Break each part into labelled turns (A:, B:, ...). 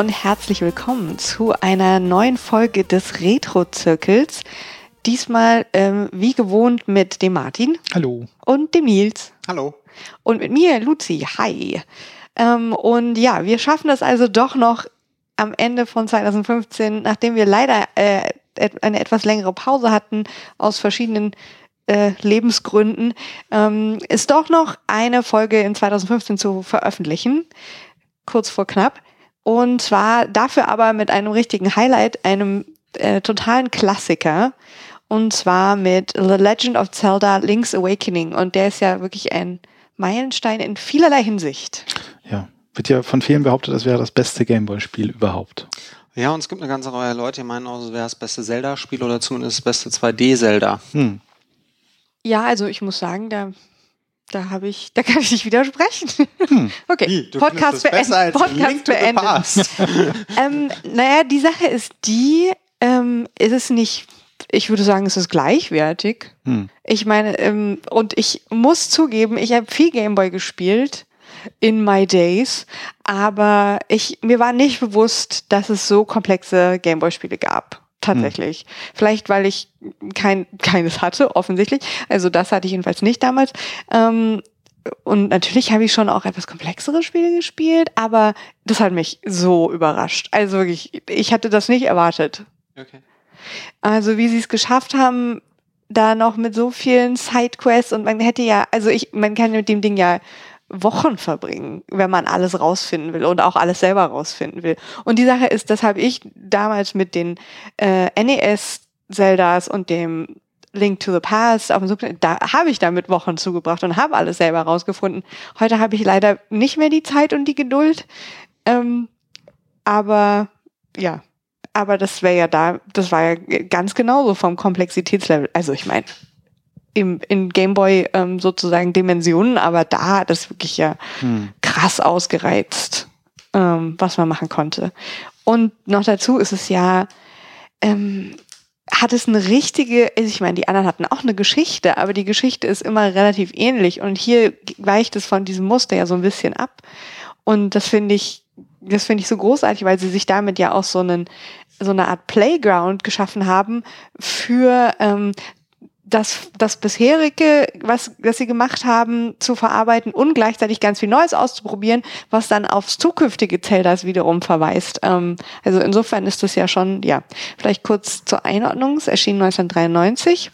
A: Und herzlich willkommen zu einer neuen Folge des Retro-Zirkels. Diesmal ähm, wie gewohnt mit dem Martin.
B: Hallo.
A: Und dem Nils.
C: Hallo.
A: Und mit mir, Luzi. Hi. Ähm, und ja, wir schaffen das also doch noch am Ende von 2015, nachdem wir leider äh, eine etwas längere Pause hatten aus verschiedenen äh, Lebensgründen, ähm, ist doch noch eine Folge in 2015 zu veröffentlichen. Kurz vor knapp. Und zwar dafür aber mit einem richtigen Highlight, einem äh, totalen Klassiker. Und zwar mit The Legend of Zelda Link's Awakening. Und der ist ja wirklich ein Meilenstein in vielerlei Hinsicht.
B: Ja, wird ja von vielen behauptet, das wäre das beste Gameboy-Spiel überhaupt.
C: Ja, und es gibt eine ganze Reihe Leute, die meinen auch, es wäre das beste Zelda-Spiel oder zumindest das beste 2D-Zelda. Hm.
A: Ja, also ich muss sagen, da, da habe ich, da kann ich nicht widersprechen. Hm. Okay,
C: Wie, Podcast beendet. Podcast beendet.
A: ähm, naja, die Sache ist die, ähm, ist es nicht ich würde sagen, es ist gleichwertig. Hm. Ich meine, ähm, und ich muss zugeben, ich habe viel Gameboy gespielt in my days, aber ich, mir war nicht bewusst, dass es so komplexe Gameboy-Spiele gab. Tatsächlich. Hm. Vielleicht, weil ich kein, keines hatte, offensichtlich. Also das hatte ich jedenfalls nicht damals. Ähm, und natürlich habe ich schon auch etwas komplexere Spiele gespielt, aber das hat mich so überrascht. Also wirklich, ich hatte das nicht erwartet. Okay. Also wie sie es geschafft haben, da noch mit so vielen Sidequests und man hätte ja, also ich, man kann mit dem Ding ja Wochen verbringen, wenn man alles rausfinden will und auch alles selber rausfinden will. Und die Sache ist, das habe ich damals mit den äh, NES Zeldas und dem Link to the Past auf dem Super, da habe ich damit Wochen zugebracht und habe alles selber rausgefunden. Heute habe ich leider nicht mehr die Zeit und die Geduld. Ähm, aber ja, aber das wäre ja da, das war ja ganz genauso vom Komplexitätslevel. Also ich meine, im, in Gameboy ähm, sozusagen Dimensionen, aber da hat es wirklich ja hm. krass ausgereizt, ähm, was man machen konnte. Und noch dazu ist es ja, ähm, hat es eine richtige, also ich meine, die anderen hatten auch eine Geschichte, aber die Geschichte ist immer relativ ähnlich und hier weicht es von diesem Muster ja so ein bisschen ab. Und das finde ich, das finde ich so großartig, weil sie sich damit ja auch so einen so eine Art Playground geschaffen haben für ähm, das, das bisherige, was, was sie gemacht haben, zu verarbeiten und gleichzeitig ganz viel Neues auszuprobieren, was dann aufs zukünftige Zeldas wiederum verweist. Ähm, also insofern ist das ja schon, ja, vielleicht kurz zur Einordnung. Es erschien 1993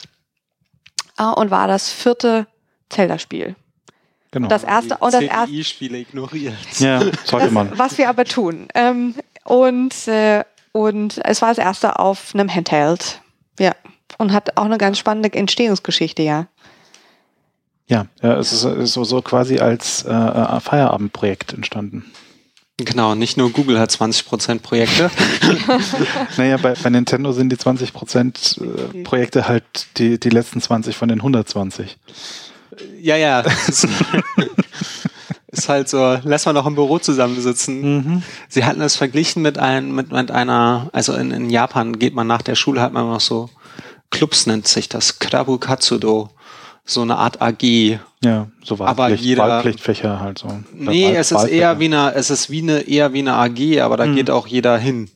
A: äh, und war das vierte Zelda-Spiel.
B: Genau.
A: Das erste und das erste
C: Spiele ignoriert.
B: Ja, sollte man.
A: was wir aber tun. Ähm, und äh, und es war das erste auf einem Handheld. Ja. Und hat auch eine ganz spannende Entstehungsgeschichte, ja.
B: Ja, ja es ist so, so quasi als äh, äh Feierabendprojekt entstanden.
C: Genau, nicht nur Google hat 20% Projekte.
B: naja, bei, bei Nintendo sind die 20% äh, Projekte halt die, die letzten 20 von den 120.
C: Ja, ja. ist halt so, lass mal noch im Büro zusammensitzen. Mhm. Sie hatten es verglichen mit, ein, mit, mit einer, also in, in Japan geht man nach der Schule, hat man noch so Clubs nennt sich das, Krabu Katsudo, so eine Art AG.
B: Ja, so Wahlpflicht, aber jeder, Wahlpflichtfächer halt so.
C: Nee, es ist eher wie eine, es ist wie eine, eher wie eine AG, aber da mhm. geht auch jeder hin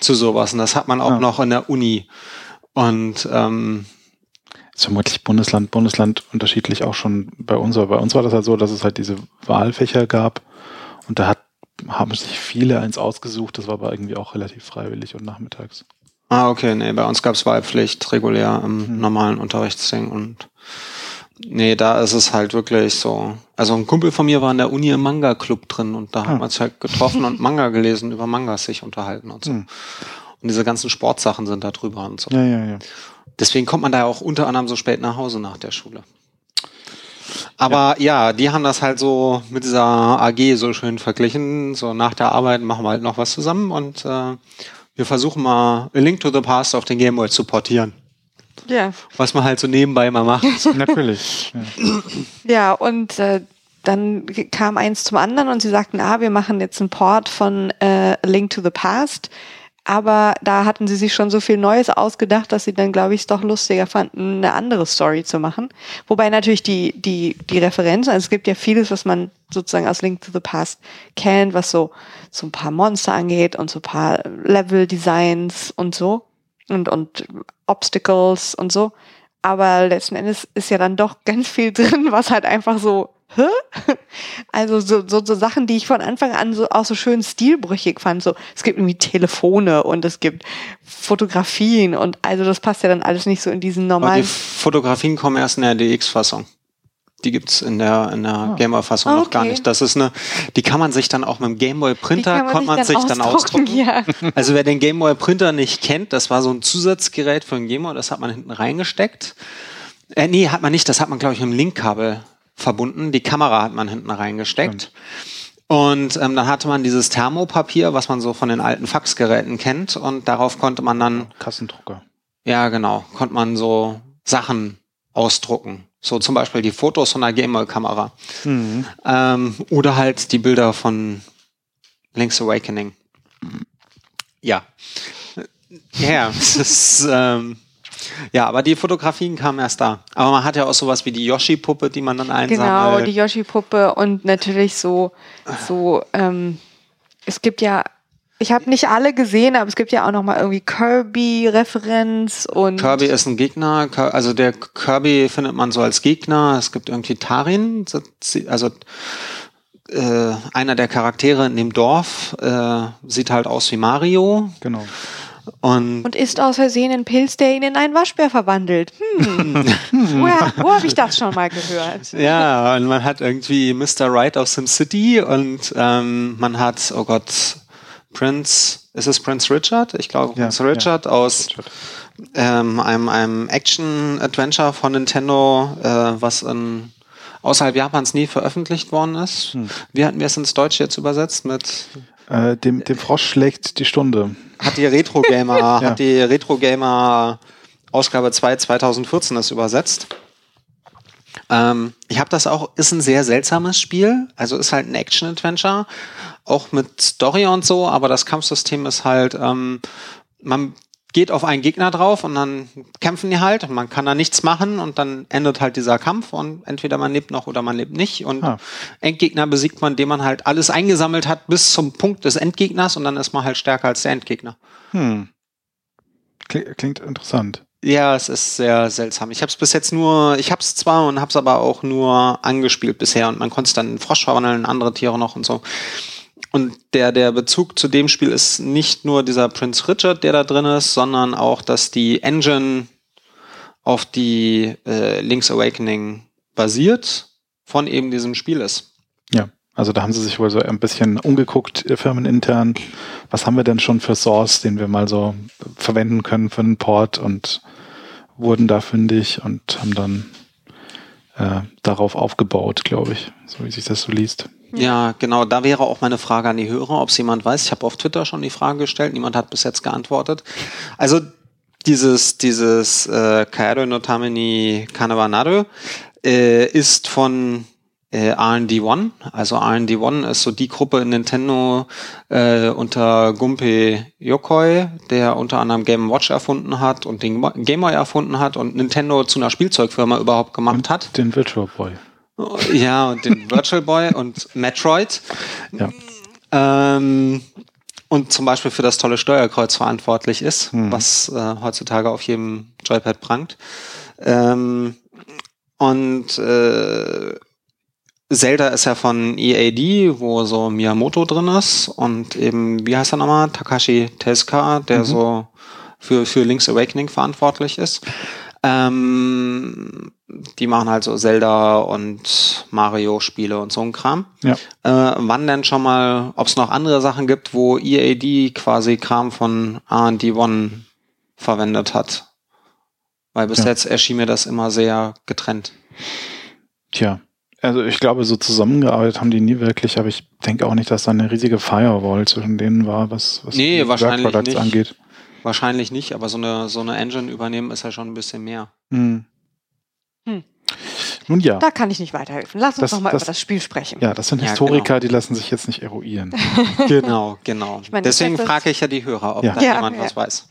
C: zu sowas. Und das hat man auch ja. noch in der Uni. Und ähm,
B: ist vermutlich Bundesland, Bundesland unterschiedlich auch schon bei uns. Aber bei uns war das halt so, dass es halt diese Wahlfächer gab und da hat, haben sich viele eins ausgesucht. Das war aber irgendwie auch relativ freiwillig und nachmittags.
C: Ah, okay, nee, bei uns gab es Wahlpflicht regulär im mhm. normalen Unterrichtsding und nee, da ist es halt wirklich so. Also ein Kumpel von mir war in der Uni im Manga-Club drin und da ah. haben wir uns halt getroffen und Manga gelesen, über Mangas sich unterhalten und so. Mhm. Und diese ganzen Sportsachen sind da drüber und so.
B: Ja, ja, ja.
C: Deswegen kommt man da auch unter anderem so spät nach Hause nach der Schule. Aber ja. ja. die haben das halt so mit dieser AG so schön verglichen. So nach der Arbeit machen wir halt noch was zusammen und äh, wir versuchen mal A Link to the Past auf den Gameboy zu portieren.
A: Ja.
C: Was man halt so nebenbei mal macht.
B: Natürlich.
A: Ja, ja und äh, dann kam eins zum anderen und sie sagten, ah, wir machen jetzt einen Port von äh, A Link to the Past aber da hatten sie sich schon so viel Neues ausgedacht, dass sie dann, glaube ich, es doch lustiger fanden, eine andere Story zu machen. Wobei natürlich die, die, die Referenzen, also es gibt ja vieles, was man sozusagen aus Link to the Past kennt, was so, so ein paar Monster angeht und so ein paar Level-Designs und so und, und Obstacles und so. Aber letzten Endes ist ja dann doch ganz viel drin, was halt einfach so hä? Also so, so, so Sachen, die ich von Anfang an so auch so schön stilbrüchig fand. So, es gibt irgendwie Telefone und es gibt Fotografien und also das passt ja dann alles nicht so in diesen normalen. Aber die
C: Fotografien kommen erst in der DX-Fassung. Die gibt's in der, in der ah. Gameboy-Fassung okay. noch gar nicht. Das ist eine, die kann man sich dann auch mit dem Gameboy-Printer, konnte man sich dann ausdrucken. Ja. Also wer den Gameboy-Printer nicht kennt, das war so ein Zusatzgerät für den Gameboy, das hat man hinten reingesteckt. Äh, nee, hat man nicht, das hat man, glaube ich, mit dem Linkkabel verbunden. Die Kamera hat man hinten reingesteckt. Und ähm, dann hatte man dieses Thermopapier, was man so von den alten Faxgeräten kennt. Und darauf konnte man dann.
B: Kassendrucker.
C: Ja, genau. Konnte man so Sachen ausdrucken. So zum Beispiel die Fotos von der Gameboy-Kamera. Mhm. Ähm, oder halt die Bilder von Link's Awakening. Ja. Ja, es ist. Ähm, ja, aber die Fotografien kamen erst da. Aber man hat ja auch sowas wie die Yoshi-Puppe, die man dann einsammelt.
A: Genau, die Yoshi-Puppe und natürlich so, so ähm, es gibt ja, ich habe nicht alle gesehen, aber es gibt ja auch noch mal irgendwie Kirby-Referenz und
C: Kirby ist ein Gegner, also der Kirby findet man so als Gegner. Es gibt irgendwie Tarin, also äh, einer der Charaktere in dem Dorf äh, sieht halt aus wie Mario.
B: Genau.
C: Und,
A: und isst aus Versehen einen Pilz, der ihn in einen Waschbär verwandelt. Hm. Woher, wo habe ich das schon mal gehört?
C: Ja, und man hat irgendwie Mr. Right aus SimCity und ähm, man hat, oh Gott, Prince, ist es Prince Richard? Ich glaube, ja, Prince Richard ja. aus ähm, einem, einem Action-Adventure von Nintendo, äh, was in außerhalb Japans nie veröffentlicht worden ist. Hm. Wie hatten wir es ins Deutsche jetzt übersetzt mit?
B: Äh, dem, dem Frosch schlägt die Stunde.
C: Hat die Retro Gamer, ja. hat die Retro Gamer Ausgabe 2 2014 das übersetzt. Ähm, ich habe das auch, ist ein sehr seltsames Spiel. Also ist halt ein Action-Adventure, auch mit Story und so, aber das Kampfsystem ist halt, ähm, man geht auf einen Gegner drauf und dann kämpfen die halt und man kann da nichts machen und dann endet halt dieser Kampf und entweder man lebt noch oder man lebt nicht und ah. Endgegner besiegt man, indem man halt alles eingesammelt hat bis zum Punkt des Endgegners und dann ist man halt stärker als der Endgegner. Hm.
B: Klingt interessant.
C: Ja, es ist sehr seltsam. Ich habe es bis jetzt nur, ich habe es zwar und habe es aber auch nur angespielt bisher und man konnte es dann in Frosch verwandeln, andere Tiere noch und so. Und der, der Bezug zu dem Spiel ist nicht nur dieser Prince Richard, der da drin ist, sondern auch, dass die Engine auf die äh, Link's Awakening basiert von eben diesem Spiel ist.
B: Ja, also da haben sie sich wohl so ein bisschen umgeguckt, äh, firmenintern. Was haben wir denn schon für Source, den wir mal so verwenden können für einen Port und wurden da fündig und haben dann äh, darauf aufgebaut, glaube ich, so wie sich das so liest.
C: Ja, genau. Da wäre auch meine Frage an die Hörer, ob es jemand weiß. Ich habe auf Twitter schon die Frage gestellt. Niemand hat bis jetzt geantwortet. Also dieses, dieses äh, Kaero no Tamini äh, ist von äh, R&D1. Also R&D1 ist so die Gruppe in Nintendo äh, unter Gunpei Yokoi, der unter anderem Game Watch erfunden hat und den Game Boy erfunden hat und Nintendo zu einer Spielzeugfirma überhaupt gemacht und hat.
B: Den Virtual Boy.
C: Ja, und den Virtual Boy und Metroid. Ja. Ähm, und zum Beispiel für das tolle Steuerkreuz verantwortlich ist, mhm. was äh, heutzutage auf jedem Joypad prangt. Ähm, und äh, Zelda ist ja von EAD, wo so Miyamoto drin ist und eben, wie heißt er nochmal? Takashi Tezuka, der mhm. so für, für Link's Awakening verantwortlich ist. Ähm, die machen halt so Zelda und Mario-Spiele und so ein Kram.
B: Ja.
C: Äh, wann denn schon mal, ob es noch andere Sachen gibt, wo EAD quasi Kram von R&D One verwendet hat? Weil bis ja. jetzt erschien mir das immer sehr getrennt.
B: Tja, also ich glaube, so zusammengearbeitet haben die nie wirklich, aber ich denke auch nicht, dass da eine riesige Firewall zwischen denen war, was, was
C: nee, wahrscheinlich nicht. angeht. Wahrscheinlich nicht, aber so eine, so eine Engine übernehmen ist ja schon ein bisschen mehr.
B: Hm. Hm. Nun ja.
A: Da kann ich nicht weiterhelfen. Lass uns
B: Das-
A: noch mal
B: das-
A: über das Spiel sprechen.
B: Ja, das sind
C: Ja,
B: Historiker,
C: genau.
B: die lassen sich jetzt nicht eruieren.
C: Genau, genau.
A: meine,
C: Deswegen
A: das ist-
C: frage ich ja die Hörer, ob
B: Ja.
C: da
A: Ja,
C: jemand
A: ja.
C: was weiß.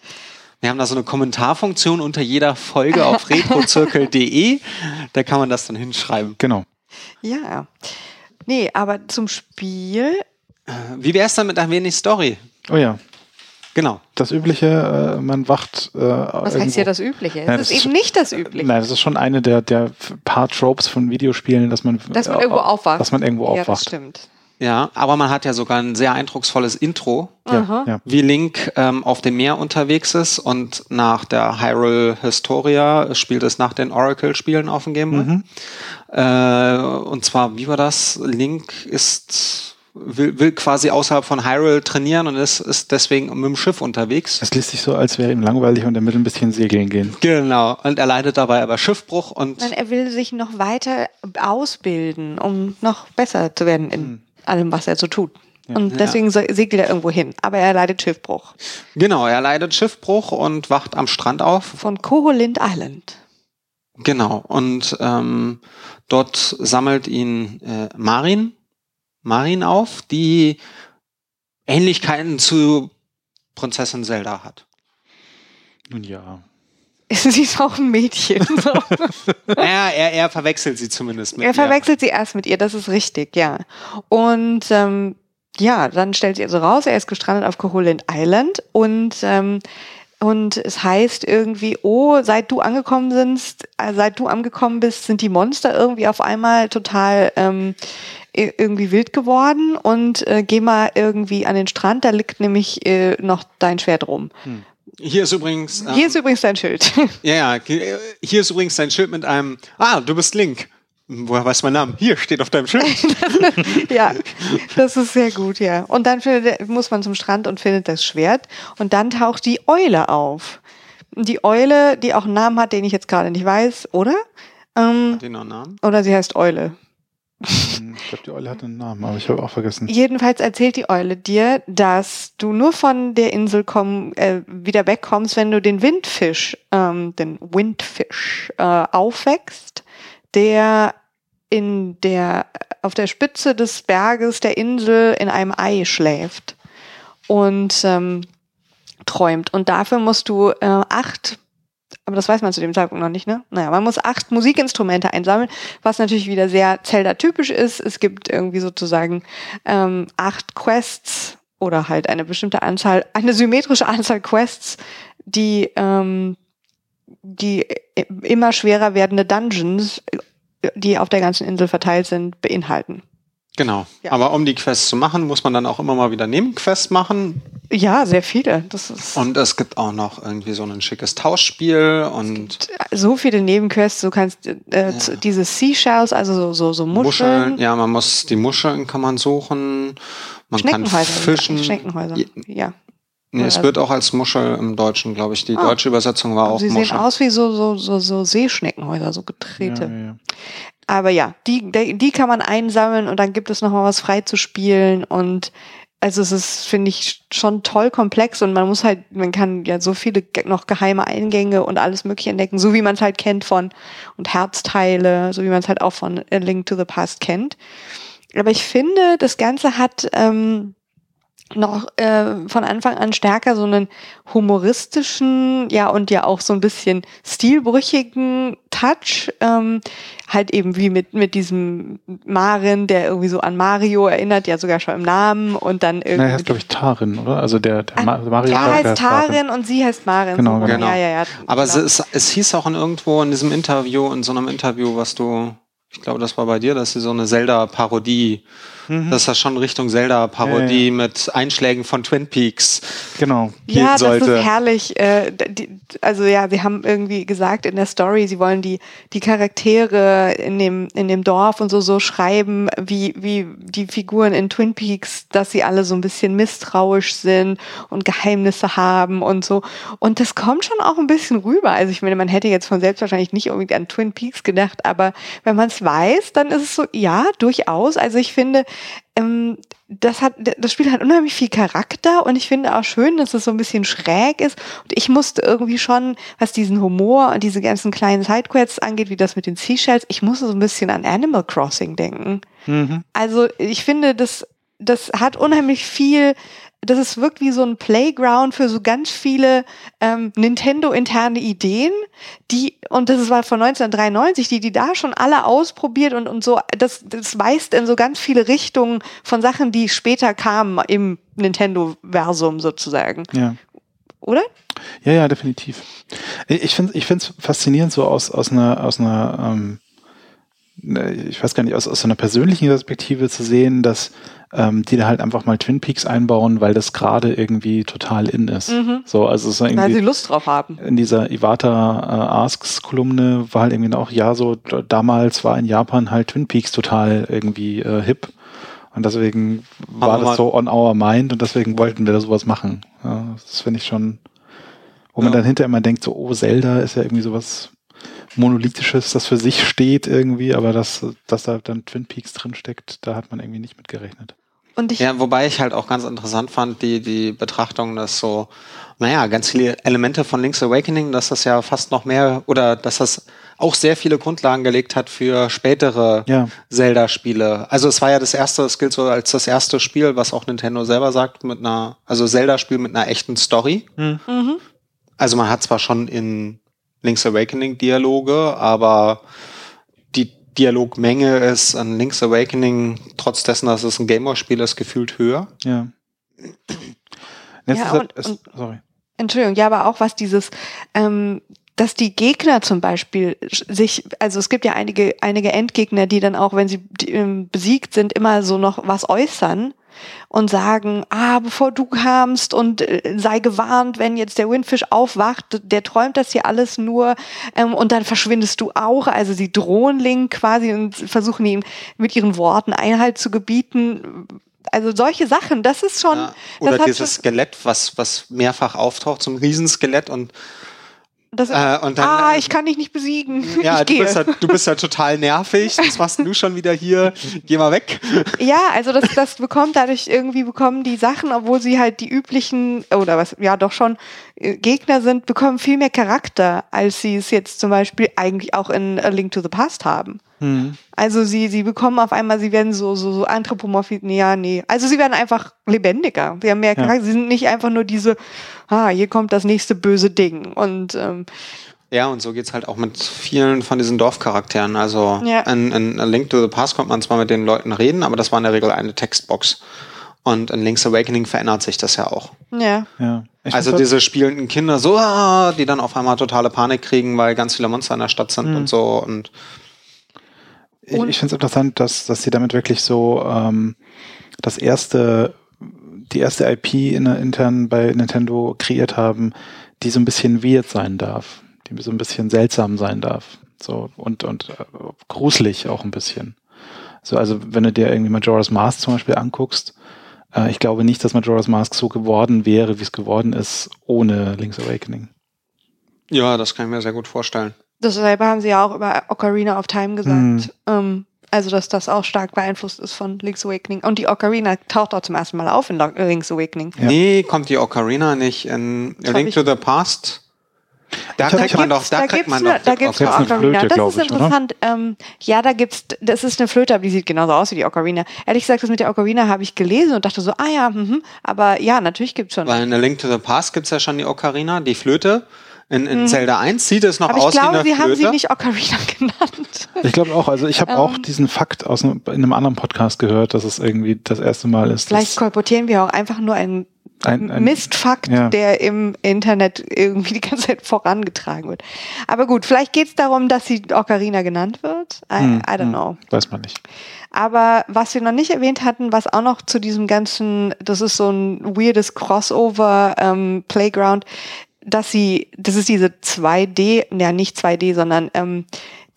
C: Wir haben da so eine Kommentarfunktion unter jeder Folge auf retrozirkel.de. Da kann man das dann hinschreiben.
B: genau.
A: Ja. Nee, aber zum Spiel,
C: Wie wäre es dann mit ein wenig Story?
B: Oh ja.
C: Genau.
B: Das übliche, äh, man wacht. Äh,
A: was heißt hier das Übliche? Es
B: Ja,
A: ist
B: das ist-
A: eben nicht das Übliche.
B: Nein, das ist schon eine der, der paar Tropes von Videospielen, dass man,
A: Dass man
B: äh,
A: irgendwo aufwacht.
B: Dass man irgendwo
A: ja, das
B: aufwacht.
A: stimmt.
C: Ja, aber man hat ja sogar ein sehr eindrucksvolles Intro.
B: Ja.
C: wie Link ähm, auf dem Meer unterwegs ist und nach der Hyrule Historia spielt es nach den Oracle-Spielen auf dem Game Boy.
B: Mhm.
C: Äh, und zwar, wie war das? Link ist will, will quasi außerhalb von Hyrule trainieren und ist, ist deswegen mit dem Schiff unterwegs.
B: Es liest sich so, als wäre ihm langweilig und er will ein bisschen segeln gehen.
C: Genau. Und er leidet dabei aber Schiffbruch und
A: Nein, er will sich noch weiter ausbilden, um noch besser zu werden in allem, was er so tut. Und deswegen so- segelt er irgendwo hin. Aber er leidet Schiffbruch.
C: genau, er leidet Schiffbruch und wacht am Strand auf.
A: Von Koholint Island.
C: Genau. Und ähm, dort sammelt ihn äh, Marin, Marin auf, die Ähnlichkeiten zu Prinzessin Zelda hat.
B: Nun ja.
A: Sie ist auch ein Mädchen. So.
C: er, er, er verwechselt sie zumindest mit
A: er
C: ihr.
A: verwechselt sie erst mit ihr, das ist richtig, ja. Und ähm, ja, dann stellt sie also raus, er ist gestrandet auf Koholint Island und ähm, und es heißt irgendwie, oh, seit du angekommen sind, äh, seit du angekommen bist, sind die Monster irgendwie auf einmal total ähm, irgendwie wild geworden und äh, geh mal irgendwie an den Strand, da liegt nämlich äh, noch dein Schwert rum.
C: Hier ist übrigens. Ähm,
A: Hier ist übrigens dein Schild.
C: ja, ja, hier ist übrigens dein Schild mit einem. Ah, du bist Link. Woher weißt du meinen Namen? Hier steht auf deinem Schild.
A: ja, das ist sehr gut, ja. Und dann findet, muss man zum Strand und findet das Schwert. Und dann taucht die Eule auf. Die Eule, die auch einen Namen hat, den ich jetzt gerade nicht weiß, oder? Ähm,
C: Den noch Namen?
A: oder sie heißt Eule.
B: Hm, Ich glaube, die Eule hat einen Namen, aber ich habe auch vergessen.
A: Jedenfalls erzählt die Eule dir, dass du nur von der Insel komm, äh, wieder wegkommst, wenn du den Windfisch, ähm, den Windfisch äh, aufwächst, der in der auf der Spitze des Berges der Insel in einem Ei schläft und ähm, träumt. Und dafür musst du äh, acht aber das weiß man zu dem Zeitpunkt noch nicht, ne? Naja, man muss acht Musikinstrumente einsammeln, was natürlich wieder sehr Zelda-typisch ist. Es gibt irgendwie sozusagen ähm, acht Quests oder halt eine bestimmte Anzahl, eine symmetrische Anzahl Quests, die ähm, die immer schwerer werdende Dungeons, äh, die auf der ganzen Insel verteilt sind, beinhalten.
C: Genau.
A: Ja.
C: Aber um die Quests zu machen, muss man dann auch immer mal wieder Nebenquests machen.
A: Ja, sehr viele. Das ist
C: Und es gibt auch noch irgendwie so ein schickes Tauschspiel und
A: so viele Nebenquests. Du kannst äh, zu- diese Seashells, also so, so, so Muscheln,
C: Muscheln. Ja, man muss die Muscheln kann man suchen. Man kann
A: Schneckenhäuser.
C: fischen.
A: Schneckenhäuser.
C: Ja,
A: Ja.
C: Nee, es
A: Also-
C: wird auch als Muschel im Deutschen, glaube ich. Die
A: Ah.
C: deutsche Übersetzung war auch
A: Sie
C: Muschel.
A: sehen aus wie so, so, so, so Seeschneckenhäuser, so
B: Ja,
A: Getrete.
B: ja, ja.
A: Aber ja, die, die die kann man einsammeln und dann gibt es noch mal was frei zu spielen und also es ist, finde ich, schon toll komplex und man muss halt, man kann ja so viele noch geheime Eingänge und alles mögliche entdecken, so wie man es halt kennt von und Herzteile, so wie man es halt auch von A Link to the Past kennt. Aber ich finde, das Ganze hat ähm, noch äh, von Anfang an stärker so einen humoristischen, ja und ja auch so ein bisschen stilbrüchigen Touch, ähm, halt eben wie mit mit diesem Marin, der irgendwie so an Mario erinnert, ja sogar schon im Namen und dann
B: Na,
A: irgendwie.
B: er heißt, glaube ich, Tarin, oder? Also der, der Ma Mario
A: er heißt Tarin und sie heißt Marin.
B: Genau,
A: so
B: genau.
A: Ja, ja, ja.
C: Aber
A: genau.
C: es, es hieß auch in irgendwo in diesem Interview, in so einem Interview, was du, ich glaube, das war bei dir, dass sie so eine Zelda-Parodie, dass das schon Richtung Zelda-Parodie
B: Ja, ja.
C: mit Einschlägen von Twin Peaks
B: Genau.
C: gehen
A: ja, das
C: sollte.
A: ist herrlich. Äh, die, also ja, sie haben irgendwie gesagt in der Story, sie wollen die die Charaktere in dem in dem Dorf und so so schreiben, wie wie die Figuren in Twin Peaks, dass sie alle so ein bisschen misstrauisch sind und Geheimnisse haben und so. Und das kommt schon auch ein bisschen rüber. Also ich meine, man hätte jetzt von selbst wahrscheinlich nicht unbedingt an Twin Peaks gedacht, aber wenn man es weiß, dann ist es so, ja, durchaus. Also ich finde, ähm, das hat, das Spiel hat unheimlich viel Charakter und ich finde auch schön, dass es so ein bisschen schräg ist. Und ich musste irgendwie schon, was diesen Humor und diese ganzen kleinen Sidequests angeht, wie das mit den Seashells, ich musste so ein bisschen an Animal Crossing denken. Mhm. Also ich finde, das, das hat unheimlich viel das ist wirkt wie so ein Playground für so ganz viele ähm, Nintendo-interne Ideen, die, und das war von 1993, die die da schon alle ausprobiert und, und so, das, das weist in so ganz viele Richtungen von Sachen, die später kamen im Nintendo-Versum sozusagen.
B: Ja.
A: Oder?
B: Ja, ja, definitiv. Ich finde ich finde es faszinierend, so aus, aus einer, aus einer ähm, ich weiß gar nicht, aus, aus einer persönlichen Perspektive zu sehen, dass ähm, die da halt einfach mal Twin Peaks einbauen, weil das gerade irgendwie total in ist. Mhm. So, also so
A: irgendwie weil sie Lust drauf haben.
B: In dieser Iwata äh, Asks Kolumne war halt irgendwie auch, ja, so damals war in Japan halt Twin Peaks total irgendwie äh, hip. Und deswegen war Aber das so on our mind und deswegen wollten wir da sowas machen. Ja, das finde ich schon, wo man dann hinterher immer denkt, so, oh, Zelda ist ja irgendwie sowas Monolithisches, das für sich steht irgendwie, aber dass, dass da dann Twin Peaks drin steckt, da hat man irgendwie nicht mit gerechnet.
C: Und ich ja, wobei ich halt auch ganz interessant fand, die, die Betrachtung, dass so, naja, ganz viele Elemente von Link's Awakening, dass das ja fast noch mehr oder dass das auch sehr viele Grundlagen gelegt hat für spätere ja. Zelda-Spiele. Also es war ja das erste, es gilt so als das erste Spiel, was auch Nintendo selber sagt, mit einer, also Zelda-Spiel mit einer echten Story. Mhm. Also man hat zwar schon in Link's Awakening Dialoge, aber die Dialogmenge ist an Link's Awakening, trotz dessen, dass es ein Gameboy-Spiel ist, gefühlt höher.
B: Ja.
A: ja und, und, sorry. Entschuldigung, ja, aber auch was dieses, ähm, dass die Gegner zum Beispiel sich, also es gibt ja einige, einige Endgegner, die dann auch, wenn sie ähm, besiegt sind, immer so noch was äußern und sagen, ah, bevor du kamst und äh, sei gewarnt, wenn jetzt der Windfish aufwacht, der träumt das hier alles nur ähm, und dann verschwindest du auch. Also sie drohen Link quasi und versuchen ihm mit ihren Worten Einhalt zu gebieten. Also solche Sachen, das ist schon. Ja,
C: oder dieses Skelett, was, was mehrfach auftaucht, zum Riesenskelett und
A: das, äh, dann, ah, ich kann dich nicht besiegen.
C: Ja, du bist, halt, du bist halt total nervig. Was machst du schon wieder hier? Geh mal weg.
A: Ja, also das, das bekommt dadurch irgendwie bekommen die Sachen, obwohl sie halt die üblichen oder was, ja doch schon äh, Gegner sind, bekommen viel mehr Charakter, als sie es jetzt zum Beispiel eigentlich auch in A Link to the Past haben. Hm. Also sie, sie bekommen auf einmal, sie werden so, so, so anthropomorphisch, nee, ja, nee. Also sie werden einfach lebendiger. Sie haben mehr Charakter. Ja. Sie sind nicht einfach nur diese, ah, hier kommt das nächste böse Ding. Und ähm,
C: ja, und so geht's halt auch mit vielen von diesen Dorfcharakteren. Also ja. in, in A Link to the Past kommt man zwar mit den Leuten reden, aber das war in der Regel eine Textbox. Und in Link's Awakening verändert sich das ja auch.
A: Ja.
B: ja.
C: Also diese spielenden Kinder so, ah, die dann auf einmal totale Panik kriegen, weil ganz viele Monster in der Stadt sind mhm. und so. Und
B: ich, ich finde es interessant, dass, dass sie damit wirklich so ähm, das erste, die erste IP in, intern bei Nintendo kreiert haben, die so ein bisschen weird sein darf, die so ein bisschen seltsam sein darf. So und, und äh, gruselig auch ein bisschen. So, also wenn du dir irgendwie Majora's Mask zum Beispiel anguckst, äh, ich glaube nicht, dass Majora's Mask so geworden wäre, wie es geworden ist, ohne Link's Awakening.
C: Ja, das kann ich mir sehr gut vorstellen.
A: Dasselbe haben sie ja auch über Ocarina of Time gesagt. Mhm. Ähm, also, dass das auch stark beeinflusst ist von Link's Awakening. Und die Ocarina taucht auch zum ersten Mal auf in Link's Awakening.
C: Ja. Nee, kommt die Ocarina nicht in A Link to the Past? Da kriegt man doch, da, da kriegt man
A: eine, doch. Da gibt's eine Ocarina. Flöte, das ist interessant. Ähm, ja, da gibt's, das ist eine Flöte, aber die sieht genauso aus wie die Ocarina. Ehrlich gesagt, das mit der Ocarina habe ich gelesen und dachte so, ah ja, mh, aber ja, natürlich gibt's schon.
C: Weil in A Link to the Past gibt's ja schon die Ocarina, die Flöte. In, in hm. Zelda 1 sieht es noch Aber aus glaube, wie eine
A: sie
C: Flöte.
A: haben sie nicht Ocarina genannt.
B: Ich glaube auch. Also ich habe ähm, auch diesen Fakt aus einem, in einem anderen Podcast gehört, dass es irgendwie das erste Mal ist.
A: Vielleicht kolportieren wir auch einfach nur einen ein, ein, Mistfakt, ja. der im Internet irgendwie die ganze Zeit vorangetragen wird. Aber gut, vielleicht geht es darum, dass sie Ocarina genannt wird. I, hm, I don't hm, know.
B: Weiß man nicht.
A: Aber was wir noch nicht erwähnt hatten, was auch noch zu diesem ganzen, das ist so ein weirdes Crossover ähm, Playground, dass sie, das ist diese 2D, ja nicht 2D, sondern ähm,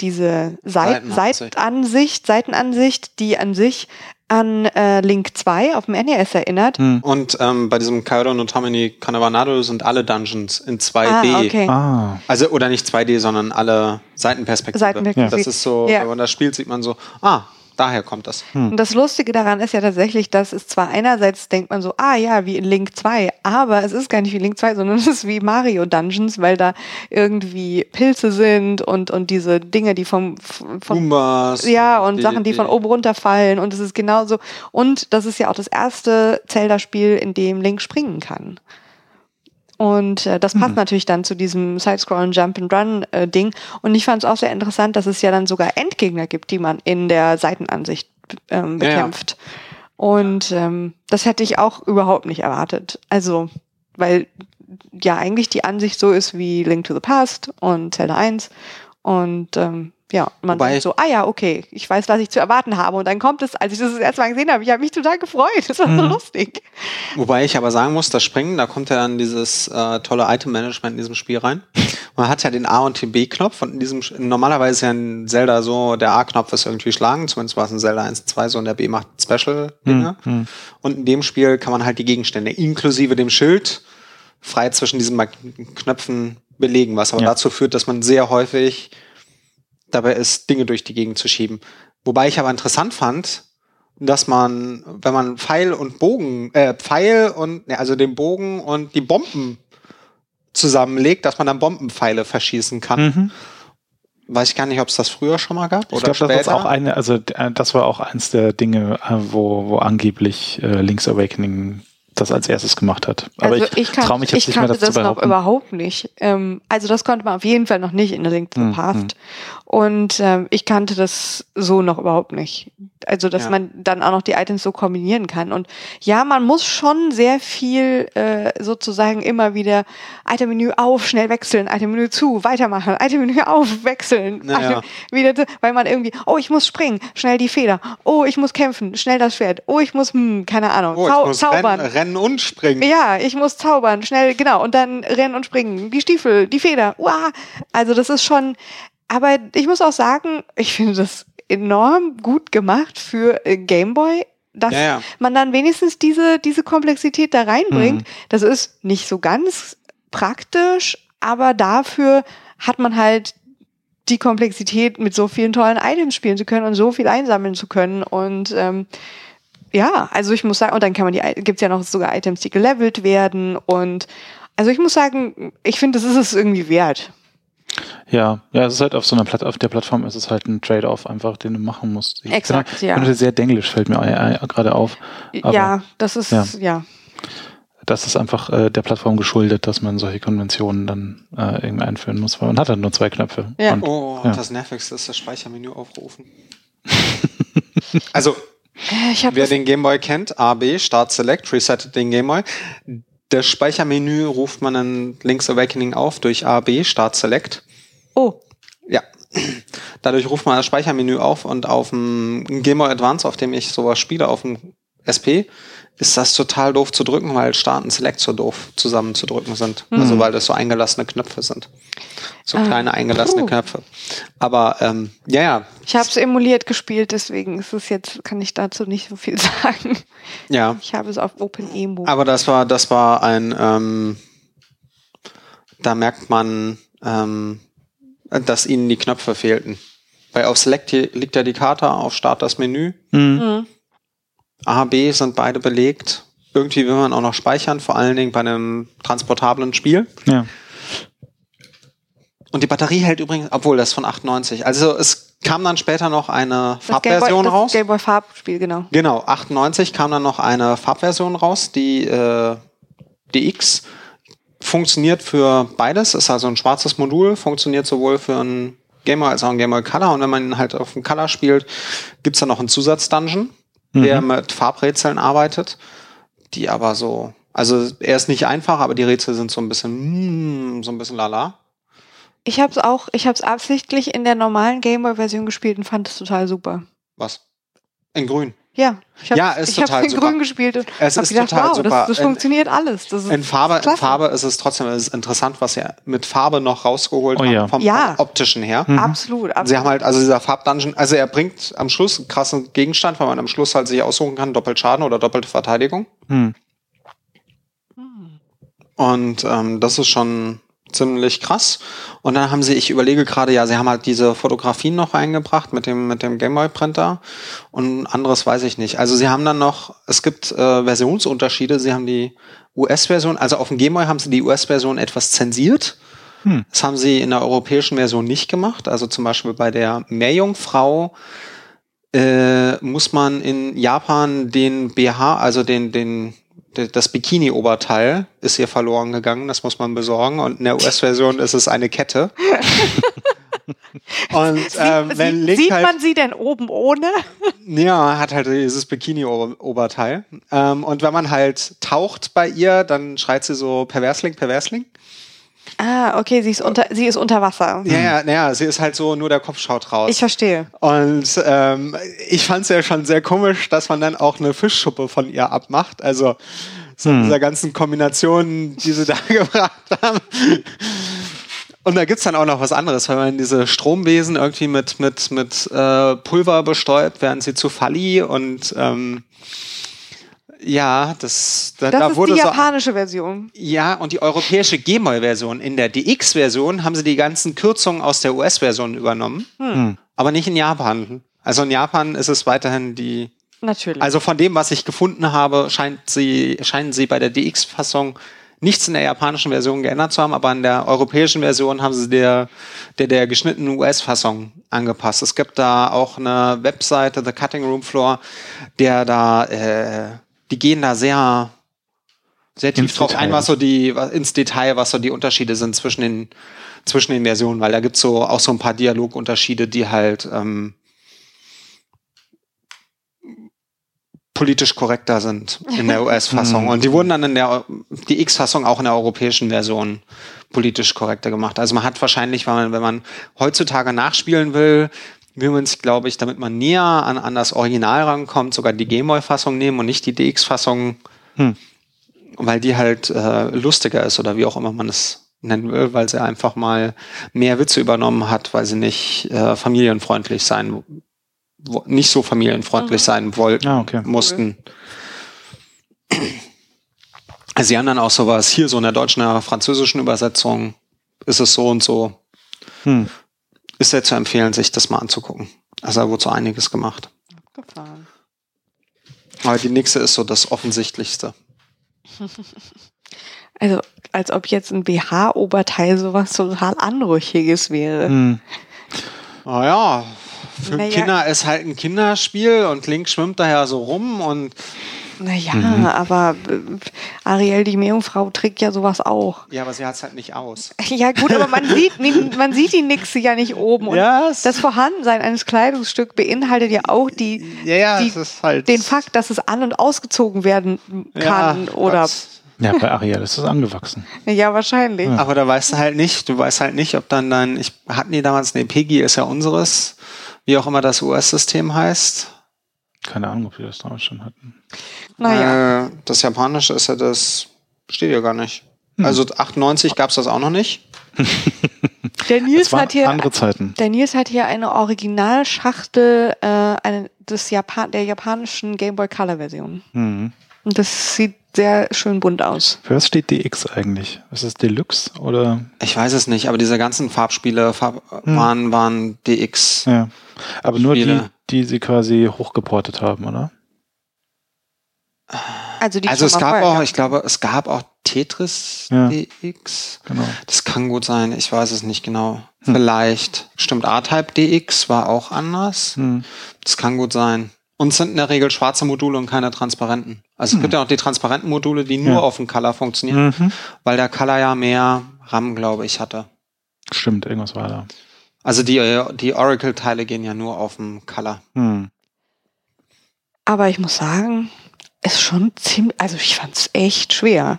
A: diese Seit Seitenansicht, Seitenansicht, die an sich an äh, Link 2 auf dem NES erinnert. Hm.
C: Und ähm, bei diesem Kaido no Tamini Kanavanado sind alle Dungeons in 2D.
A: Ah, okay.
B: ah.
C: Also, oder nicht 2D, sondern alle Seitenperspektive.
A: Seitenperspektive.
C: Das ist so, ja. wenn man das spielt, sieht man so, ah, daher kommt das.
A: Hm. Und das Lustige daran ist ja tatsächlich, dass es zwar einerseits denkt man so, ah ja, wie in Link 2, aber es ist gar nicht wie Link 2, sondern es ist wie Mario Dungeons, weil da irgendwie Pilze sind und, und diese Dinge, die vom, vom
C: Umbas,
A: ja, und die, Sachen, die, die von oben runterfallen und es ist genauso. Und das ist ja auch das erste Zelda-Spiel, in dem Link springen kann. Und äh, das passt mhm. natürlich dann zu diesem Side-Scrollen Jump-and-Run-Ding. Äh, und ich fand es auch sehr interessant, dass es ja dann sogar Endgegner gibt, die man in der Seitenansicht ähm, bekämpft. Ja, ja. Und ähm, das hätte ich auch überhaupt nicht erwartet. Also, weil ja eigentlich die Ansicht so ist wie Link to the Past und Zelda 1. Und ähm, ja, man Wobei denkt so, ah ja, okay, ich weiß, was ich zu erwarten habe. Und dann kommt es, als ich das das erste Mal gesehen habe, ich habe mich total gefreut. Das war mhm. so lustig.
C: Wobei ich aber sagen muss, das Springen, da kommt ja dann dieses äh, tolle Item-Management in diesem Spiel rein. Man hat ja den A- und den B-Knopf und in diesem, normalerweise ist ja in Zelda so, der A-Knopf ist irgendwie schlagen, zumindest war es in Zelda 1 und 2 so und der B macht Special-Dinge. Mhm. Und in dem Spiel kann man halt die Gegenstände inklusive dem Schild frei zwischen diesen Knöpfen belegen, was aber ja. dazu führt, dass man sehr häufig dabei ist, Dinge durch die Gegend zu schieben. Wobei ich aber interessant fand, dass man, wenn man Pfeil und Bogen, äh, Pfeil und, ne, also den Bogen und die Bomben zusammenlegt, dass man dann Bombenpfeile verschießen kann. Mhm. Weiß ich gar nicht, ob es das früher schon mal gab.
B: Ich glaube, das war auch eine, also äh, das war auch eins der Dinge, äh, wo, wo angeblich äh, Link's Awakening das als erstes gemacht hat. Aber also ich, ich traue mich jetzt nicht mehr dazu
A: das noch überhaupt nicht. Ähm, also das konnte man auf jeden Fall noch nicht in der Link to the Past. Hm. Und ähm, ich kannte das so noch überhaupt nicht. Also, dass ja. man dann auch noch die Items so kombinieren kann. Und ja, man muss schon sehr viel äh, sozusagen immer wieder Itemmenü auf, schnell wechseln, Itemmenü zu, weitermachen, Itemmenü auf, wechseln,
C: naja.
A: Wieder, weil man irgendwie, oh, ich muss springen, schnell die Feder, oh, ich muss kämpfen, schnell das Schwert, oh, ich muss, hm, keine Ahnung,
C: oh, zau zaubern. Rennen, rennen, und springen.
A: Ja, ich muss zaubern, schnell, genau, und dann rennen und springen, die Stiefel, die Feder, uah. Also das ist schon, aber ich muss auch sagen, ich finde das enorm gut gemacht für äh, Gameboy, dass ja, ja. man dann wenigstens diese, diese Komplexität da reinbringt. Mhm. Das ist nicht so ganz praktisch, aber dafür hat man halt die Komplexität, mit so vielen tollen Items spielen zu können und so viel einsammeln zu können. Und ähm, ja, also ich muss sagen, und dann kann man die, gibt's ja noch sogar Items, die gelevelt werden. Und also ich muss sagen, ich finde, das ist es irgendwie wert.
B: Ja, ja, es ist halt auf so einer Platt auf der Plattform ist es halt ein Trade-off einfach, den du machen musst.
A: Ich Exakt,
B: bin, ja. Bin sehr denglisch, fällt mir gerade auf.
A: Aber, ja, das ist, ja. ja.
B: Das ist einfach äh, der Plattform geschuldet, dass man solche Konventionen dann äh, irgendwie einführen muss, weil man hat halt nur zwei Knöpfe.
C: Ja. Und, oh, ja. das Nervigste ist das Speichermenü aufrufen. also, äh, wer den Gameboy kennt, A, B, Start Select, resettet den Gameboy das Speichermenü ruft man in Link's Awakening auf durch A, B, Start Select.
A: Oh.
C: Ja. Dadurch ruft man das Speichermenü auf und auf dem Game Boy Advance, auf dem ich sowas spiele, auf dem SP, ist das total doof zu drücken, weil Start und Select so doof zusammenzudrücken sind. Mhm. Also weil das so eingelassene Knöpfe sind. So ah, kleine eingelassene puh. Knöpfe. Aber ähm, ja, ja.
A: Ich habe es emuliert gespielt, deswegen ist es jetzt, kann ich dazu nicht so viel sagen.
C: Ja.
A: Ich habe es auf OpenEMU.
C: Aber das war, das war ein, ähm, da merkt man, ähm, dass ihnen die Knöpfe fehlten. Weil auf Select liegt ja die Karte, auf Start das Menü. Mhm. mhm. A, B sind beide belegt. Irgendwie will man auch noch speichern, vor allen Dingen bei einem transportablen Spiel.
B: Ja.
C: Und die Batterie hält übrigens, obwohl das ist von 98. Also es kam dann später noch eine das Farbversion Gameboy, raus.
A: Das Gameboy Farbspiel, genau.
C: Genau, 98 kam dann noch eine Farbversion raus, die äh, DX funktioniert für beides, ist also ein schwarzes Modul, funktioniert sowohl für ein Gameboy als auch ein Gameboy Color und wenn man halt auf dem Color spielt, gibt's dann noch einen Zusatzdungeon mhm. der mit Farbrätseln arbeitet, die aber so, also er ist nicht einfach, aber die Rätsel sind so ein bisschen, mm, so ein bisschen lala.
A: Ich habe es auch, ich habe es absichtlich in der normalen Gameboy-Version gespielt und fand es total super.
C: Was? In Grün.
A: Ja,
C: ich habe ja,
A: ich in
C: super.
A: Grün gespielt und
C: es ist gedacht, total wow, super.
A: Das, das funktioniert alles. Das
C: in Farbe, in Farbe ist es trotzdem ist interessant, was sie mit Farbe noch rausgeholt
B: oh,
C: ja. vom
A: ja.
C: optischen her.
A: Mhm. Absolut, absolut.
C: Sie haben halt also dieser Farbdungeon, also er bringt am Schluss einen krassen Gegenstand, weil man am Schluss halt sich aussuchen kann, doppelt Schaden oder doppelte Verteidigung. Mhm. Und ähm, das ist schon ziemlich krass. Und dann haben sie, ich überlege gerade, ja, sie haben halt diese Fotografien noch eingebracht mit dem, mit dem Gameboy-Printer und anderes weiß ich nicht. Also sie haben dann noch, es gibt äh, Versionsunterschiede. Sie haben die US-Version, also auf dem Gameboy haben sie die US-Version etwas zensiert. Hm. Das haben sie in der europäischen Version nicht gemacht. Also zum Beispiel bei der Meerjungfrau äh, muss man in Japan den BH, also den, den das Bikini-Oberteil ist hier verloren gegangen, das muss man besorgen. Und in der US-Version ist es eine Kette.
A: Und ähm, Sie, wenn Link sieht halt, man sie denn oben ohne?
C: Ja, hat halt dieses Bikini-Oberteil. Ähm, und wenn man halt taucht bei ihr, dann schreit sie so Perversling, Perversling.
A: Ah, okay, sie ist unter, sie ist unter Wasser.
C: Ja, ja, naja, sie ist halt so, nur der Kopf schaut raus.
A: Ich verstehe.
C: Und ähm, ich fand es ja schon sehr komisch, dass man dann auch eine Fischschuppe von ihr abmacht. Also so hm. dieser ganzen Kombination, die sie da gebracht haben. Und da gibt's dann auch noch was anderes, weil man diese Stromwesen irgendwie mit, mit, mit äh, Pulver bestäubt, werden sie zu Falli und ähm, ja, das,
A: da, das da wurde ist die japanische so, Version.
C: Ja, und die europäische Gmol-Version. In der DX-Version haben sie die ganzen Kürzungen aus der US-Version übernommen, hm. aber nicht in Japan. Also in Japan ist es weiterhin die.
A: Natürlich.
C: Also von dem, was ich gefunden habe, scheint sie, scheinen sie bei der DX-Fassung nichts in der japanischen Version geändert zu haben, aber in der europäischen Version haben sie der, der, der geschnittenen US-Fassung angepasst. Es gibt da auch eine Webseite, The Cutting Room Floor, der da äh, die gehen da sehr, sehr tief ins drauf Detail. ein, was so die, ins Detail, was so die Unterschiede sind zwischen den, zwischen den Versionen, weil da gibt's so auch so ein paar Dialogunterschiede, die halt ähm, politisch korrekter sind in der US-Fassung. Mhm. Und die wurden dann in der die X-Fassung auch in der europäischen Version politisch korrekter gemacht. Also man hat wahrscheinlich, wenn man, wenn man heutzutage nachspielen will, will man sich, glaube ich, damit man näher an, an das Original rankommt, sogar die Gameboy-Fassung nehmen und nicht die DX-Fassung, hm. weil die halt äh, lustiger ist oder wie auch immer man es nennen will, weil sie einfach mal mehr Witze übernommen hat, weil sie nicht äh, familienfreundlich sein, nicht so familienfreundlich mhm. sein wollten, ah, okay. mussten. Also sie haben dann auch sowas, hier so in der deutschen, oder französischen Übersetzung ist es so und so. Hm ist sehr zu empfehlen, sich das mal anzugucken. Also da wurde so einiges gemacht. Abgefahren. Aber die nächste ist so das Offensichtlichste.
A: Also, als ob jetzt ein BH-Oberteil sowas total Anrüchiges wäre. Hm.
C: Naja, für naja. Kinder ist halt ein Kinderspiel und Link schwimmt daher so rum und
A: naja, mhm. aber äh, Ariel, die Meerjungfrau, trägt ja sowas auch.
C: Ja, aber sie hat es halt nicht aus.
A: Ja, gut, aber man sieht, man sieht die Nixe ja nicht oben. Und yes. das Vorhandensein eines Kleidungsstücks beinhaltet ja auch die,
C: ja, ja,
A: die
C: halt
A: den Fakt, dass es an- und ausgezogen werden kann ja, oder.
B: Ja, bei Ariel ist es angewachsen.
A: Ja, wahrscheinlich. Ja.
C: Aber da weißt du halt nicht, du weißt halt nicht, ob dann dein, ich hatten die damals, nee, Peggy ist ja unseres, wie auch immer das US-System heißt.
B: Keine Ahnung, ob wir das damals schon hatten.
C: Naja. Äh, das Japanische ist ja das, steht ja gar nicht. Hm. Also 98 gab es das auch noch nicht.
A: Der Nils hat hier
B: andere Zeiten.
A: Der Nils hat hier eine Originalschachtel äh, eine, des Japan der japanischen Game Boy Color Version. Mhm. Und das sieht sehr schön bunt aus.
B: Für was steht DX eigentlich? Ist es Deluxe oder?
C: Ich weiß es nicht, aber diese ganzen Farbspiele Farb hm. waren, waren DX.
B: Ja. Aber nur die, die sie quasi hochgeportet haben, oder?
C: Also, die also es gab vorher, auch, ja. ich glaube, es gab auch Tetris ja. DX. Genau. Das kann gut sein, ich weiß es nicht genau. Hm. Vielleicht. Stimmt, R-Type DX war auch anders. Hm. Das kann gut sein. Und es sind in der Regel schwarze Module und keine transparenten. Also hm. es gibt ja auch die transparenten Module, die nur ja. auf dem Color funktionieren, mhm. weil der Color ja mehr RAM, glaube ich, hatte.
B: Stimmt, irgendwas war da.
C: Also die, die Oracle-Teile gehen ja nur auf dem Color. Hm.
A: Aber ich muss sagen, ist schon ziemlich, also ich fand es echt schwer.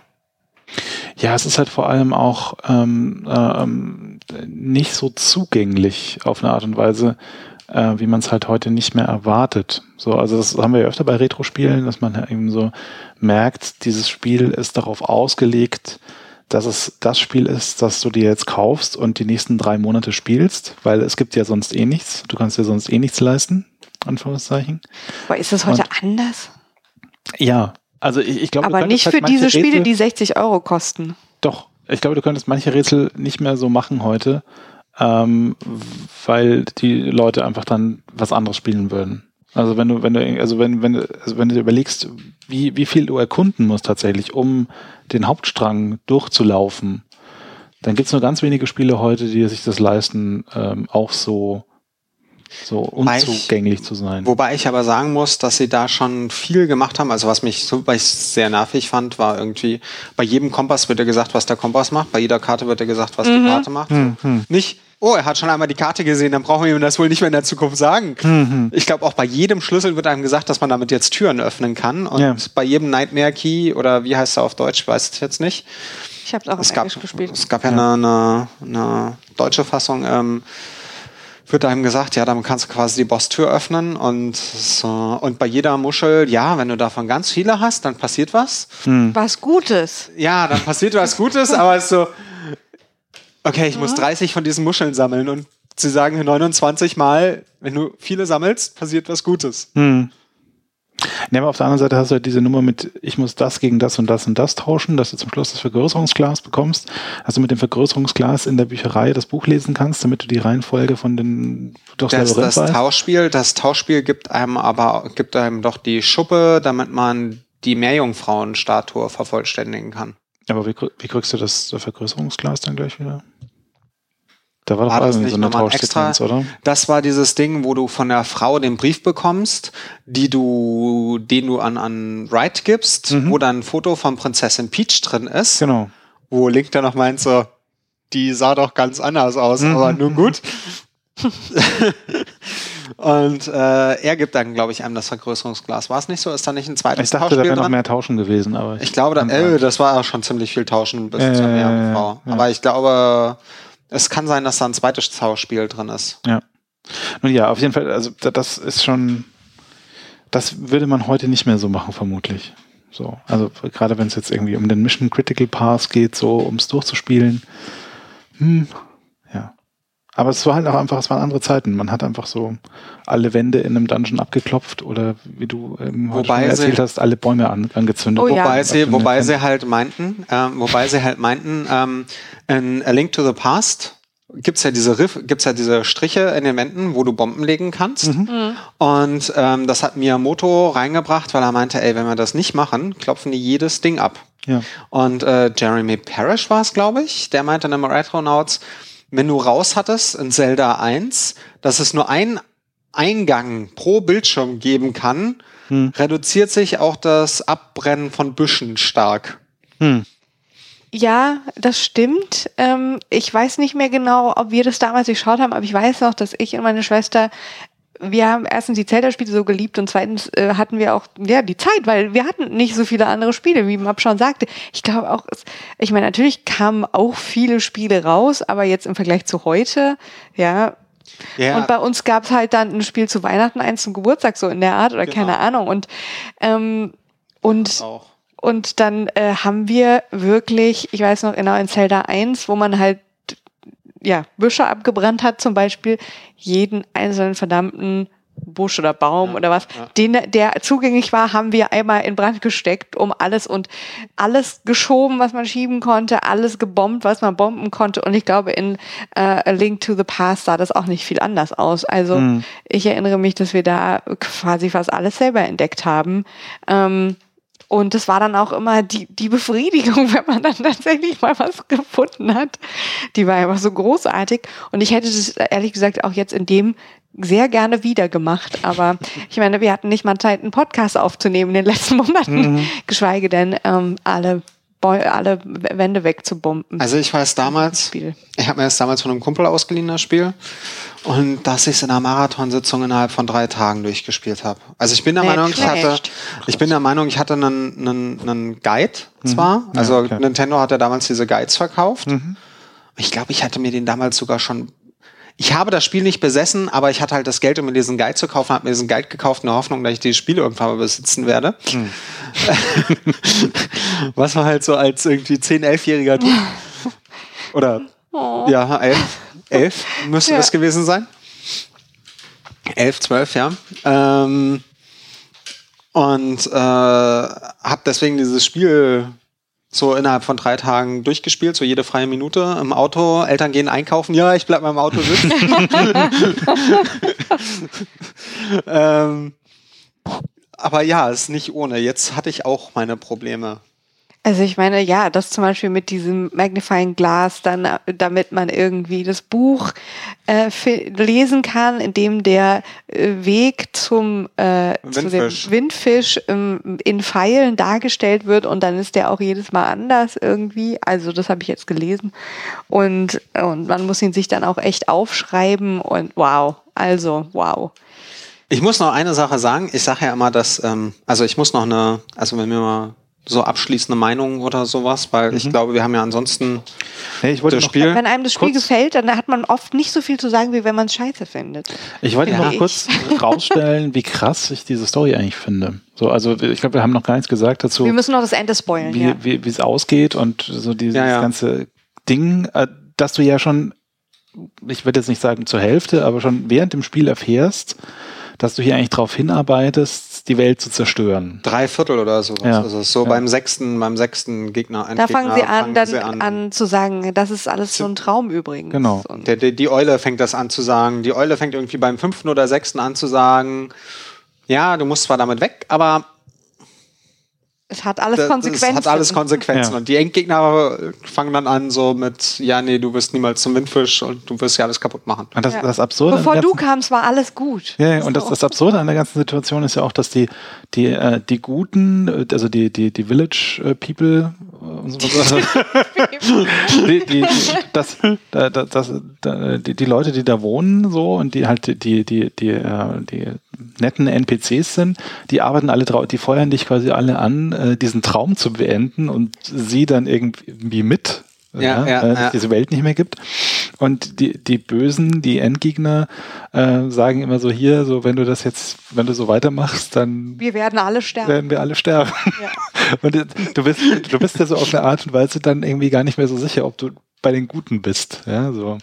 B: Ja, es ist halt vor allem auch ähm, ähm, nicht so zugänglich auf eine Art und Weise, äh, wie man es halt heute nicht mehr erwartet. So, also das haben wir ja öfter bei Retro-Spielen, dass man eben so merkt, dieses Spiel ist darauf ausgelegt, dass es das Spiel ist, das du dir jetzt kaufst und die nächsten drei Monate spielst, weil es gibt ja sonst eh nichts. Du kannst dir sonst eh nichts leisten, Anführungszeichen.
A: Aber ist das heute und, anders?
B: Ja, also ich, ich glaube.
A: Aber nicht halt für diese Spiele, Rätsel, die 60 Euro kosten.
B: Doch, ich glaube, du könntest manche Rätsel nicht mehr so machen heute, ähm, weil die Leute einfach dann was anderes spielen würden. Also wenn du, wenn du, also wenn, wenn, also wenn du überlegst, wie, wie viel du erkunden musst tatsächlich, um den Hauptstrang durchzulaufen, dann gibt es nur ganz wenige Spiele heute, die sich das leisten, ähm, auch so so unzugänglich
C: ich,
B: zu sein.
C: Wobei ich aber sagen muss, dass sie da schon viel gemacht haben. Also was mich so ich sehr nervig fand, war irgendwie, bei jedem Kompass wird dir gesagt, was der Kompass macht, bei jeder Karte wird dir gesagt, was mhm. die Karte macht. Mhm. Nicht, oh, er hat schon einmal die Karte gesehen, dann brauchen wir ihm das wohl nicht mehr in der Zukunft sagen. Mhm. Ich glaube, auch bei jedem Schlüssel wird einem gesagt, dass man damit jetzt Türen öffnen kann. Und ja. bei jedem Nightmare Key oder wie heißt er auf Deutsch, weiß ich jetzt nicht.
A: Ich habe es auch es
C: gab,
A: Englisch gespielt.
C: Es gab ja, ja. Eine, eine, eine, deutsche Fassung. Ähm, wird einem gesagt, ja, damit kannst du quasi die Bosstür öffnen und so. und bei jeder Muschel, ja, wenn du davon ganz viele hast, dann passiert was.
A: Hm. Was Gutes.
C: Ja, dann passiert was Gutes, aber es ist so, okay, ich muss 30 von diesen Muscheln sammeln und sie sagen 29 Mal, wenn du viele sammelst, passiert was Gutes. Hm.
B: Ja, aber auf der anderen Seite hast du halt diese Nummer mit, ich muss das gegen das und das und das tauschen, dass du zum Schluss das Vergrößerungsglas bekommst. Also mit dem Vergrößerungsglas in der Bücherei das Buch lesen kannst, damit du die Reihenfolge von den
C: durchs das, das weißt. Tauschspiel, das Tauschspiel gibt einem aber gibt einem doch die Schuppe, damit man die Meerjungfrauenstatue vervollständigen kann.
B: Aber wie, wie kriegst du das Vergrößerungsglas dann gleich wieder? Da war,
C: war doch irgendwie so eine Tauschsequenz, oder? Das war dieses Ding, wo du von der Frau den Brief bekommst, die du, den du an, an Wright gibst, mhm. wo dann ein Foto von Prinzessin Peach drin ist.
B: Genau.
C: Wo Link dann noch meint so, die sah doch ganz anders aus, mhm. aber nun gut. Und äh, er gibt dann, glaube ich, einem das Vergrößerungsglas. War es nicht so? Ist da nicht ein zweites
B: Ich dachte, da wäre noch mehr Tauschen gewesen. aber
C: Ich, ich glaube, da, äh, das war auch schon ziemlich viel Tauschen bis äh, zur Meerjungfrau. Ja. Aber ich glaube, es kann sein, dass da ein zweites Zauberspiel drin ist.
B: Ja. Nun ja, auf jeden Fall, also das ist schon, das würde man heute nicht mehr so machen, vermutlich. So, also gerade wenn es jetzt irgendwie um den Mission Critical Pass geht, so ums durchzuspielen. Hm. Aber es war halt auch einfach, es waren andere Zeiten. Man hat einfach so alle Wände in einem Dungeon abgeklopft oder wie du ähm,
C: wobei erzählt
B: sie, hast, alle Bäume an, angezündet.
C: Oh, ja. Wobei sie, wobei sie halt meinten, äh, wobei sie halt meinten, ähm, in A Link to the Past gibt's ja diese Riff, gibt's ja diese Striche in den Wänden, wo du Bomben legen kannst. Mhm. mhm. Und ähm, das hat Miyamoto reingebracht, weil er meinte, ey, wenn wir das nicht machen, klopfen die jedes Ding ab.
B: Ja.
C: Und äh, Jeremy Parrish war es, glaube ich, der meinte in einem Retronauts, wenn du raus hattest in Zelda 1, dass es nur einen Eingang pro Bildschirm geben kann, hm. reduziert sich auch das Abbrennen von Büschen stark. Hm.
A: Ja, das stimmt. Ähm, ich weiß nicht mehr genau, ob wir das damals geschaut haben, aber ich weiß noch, dass ich und meine Schwester wir haben erstens die Zelda-Spiele so geliebt und zweitens äh, hatten wir auch ja die Zeit, weil wir hatten nicht so viele andere Spiele, wie Map schon sagte. Ich glaube auch, ich meine, natürlich kamen auch viele Spiele raus, aber jetzt im Vergleich zu heute, ja. ja. Und bei uns gab es halt dann ein Spiel zu Weihnachten, eins zum Geburtstag, so in der Art oder genau. keine Ahnung. Und ähm, und auch. Und dann äh, haben wir wirklich, ich weiß noch genau in Zelda 1, wo man halt ja, Büsche abgebrannt hat, zum Beispiel jeden einzelnen verdammten Busch oder Baum ja, oder was, ja. den, der zugänglich war, haben wir einmal in Brand gesteckt, um alles und alles geschoben, was man schieben konnte, alles gebombt, was man bomben konnte. Und ich glaube, in äh, A Link to the Past sah das auch nicht viel anders aus. Also mhm. ich erinnere mich, dass wir da quasi fast alles selber entdeckt haben. Ähm, und das war dann auch immer die, die Befriedigung, wenn man dann tatsächlich mal was gefunden hat. Die war einfach so großartig. Und ich hätte das ehrlich gesagt auch jetzt in dem sehr gerne wieder gemacht. Aber ich meine, wir hatten nicht mal Zeit, einen Podcast aufzunehmen in den letzten Monaten, mhm. geschweige denn ähm, alle alle Wände wegzubomben.
C: Also ich weiß damals, ich habe mir das damals von einem Kumpel ausgeliehen, das Spiel. Und dass ich es in einer Marathonsitzung innerhalb von drei Tagen durchgespicht habe. Also ich bin der Meinung, ich hatte, ich bin der Meinung, ich hatte einen, einen, einen Guide zwar. Mhm. Also ja, okay. Nintendo hat ja damals diese Guides verkauft. Mhm. Ich glaube, ich hatte mir den damals sogar schon ich habe das Spiel nicht besessen, aber ich hatte halt das Geld, um mir diesen Guide zu kaufen, habe mir diesen Guide gekauft in der Hoffnung, dass ich dieses Spiel irgendwann mal besitzen werde. Hm. Was man halt so als irgendwie 10-, 11-Jähriger tut. Oder oh. ja, 11, 11 müsste ja. das gewesen sein. 11, 12, ja. Ähm, und äh, habe deswegen dieses Spiel so innerhalb von drei Tagen durchgespielt, so jede freie Minute im Auto. Eltern gehen einkaufen, ja, ich bleib mal im Auto sitzen. ähm, aber ja, ist nicht ohne. Jetzt hatte ich auch meine Probleme.
A: Also ich meine, ja, das zum Beispiel mit diesem Magnifying Glass, dann, damit man irgendwie das Buch äh, lesen kann, in dem der äh, Weg zum, äh, Windfisch, zu dem Windfisch ähm, in Pfeilen dargestellt wird und dann ist der auch jedes Mal anders irgendwie. Also das habe ich jetzt gelesen und und man muss ihn sich dann auch echt aufschreiben und wow, also wow.
C: Ich muss noch eine Sache sagen. Ich sage ja immer, dass ähm, also ich muss noch eine, also wenn wir mal so abschließende Meinung oder sowas, weil mhm. ich glaube, wir haben ja ansonsten
B: nee, ich wollte
A: das Spiel. Wenn einem das Spiel gefällt, dann hat man oft nicht so viel zu sagen, wie wenn man es scheiße findet.
B: Ich wollte ja. noch kurz rausstellen, wie krass ich diese Story eigentlich finde. So, also ich glaube, wir haben noch gar nichts gesagt dazu.
A: Wir müssen noch das Ende spoilen,
B: wie, ja. wie es ausgeht und so dieses ja, ja. ganze Ding, äh, dass du ja schon, ich würde jetzt nicht sagen zur Hälfte, aber schon während dem Spiel erfährst, dass du hier eigentlich darauf hinarbeitest, die Welt zu zerstören.
C: Drei Viertel oder so. Ja. Also so ja. beim sechsten, beim sechsten Gegner.
A: Da fangen sie an, fangen dann sie an, an, zu sagen, das ist alles so ein Traum übrigens.
B: Genau.
C: Der, der, die Eule fängt das an zu sagen. Die Eule fängt irgendwie beim fünften oder sechsten an zu sagen, ja, du musst zwar damit weg, aber
A: es hat alles Konsequenzen. Es
C: hat alles Konsequenzen. Ja. Und die Endgegner fangen dann an so mit, ja, nee, du wirst niemals zum Windfisch und du wirst ja alles kapput machen.
B: Und das, ja. das Absurde
A: Bevor du kamst, war alles gut.
B: Ja, ja und das, das Absurde an der ganzen Situation ist ja auch, dass die, die, äh, die Guten, also die, die, die Village äh, People, äh, so die, die, das, das, das, die, die Leute, die da wohnen, so und die halt die, die, die, die, äh, die netten NPCs sind, die arbeiten alle drauf, die feuern dich quasi alle an, äh, diesen Traum zu beenden und sie dann irgendwie mit, ja, ja, äh, ja. diese Welt nicht mehr gibt. Und die, die Bösen, die Endgegner, äh, sagen immer so hier, so wenn du das jetzt, wenn du so weitermachst, dann
A: wir werden alle sterben.
B: Werden wir alle sterben. Ja. und du bist, du bist ja so auf eine Art und Weise dann irgendwie gar nicht mehr so sicher, ob du bei den Guten bist. Ja, so.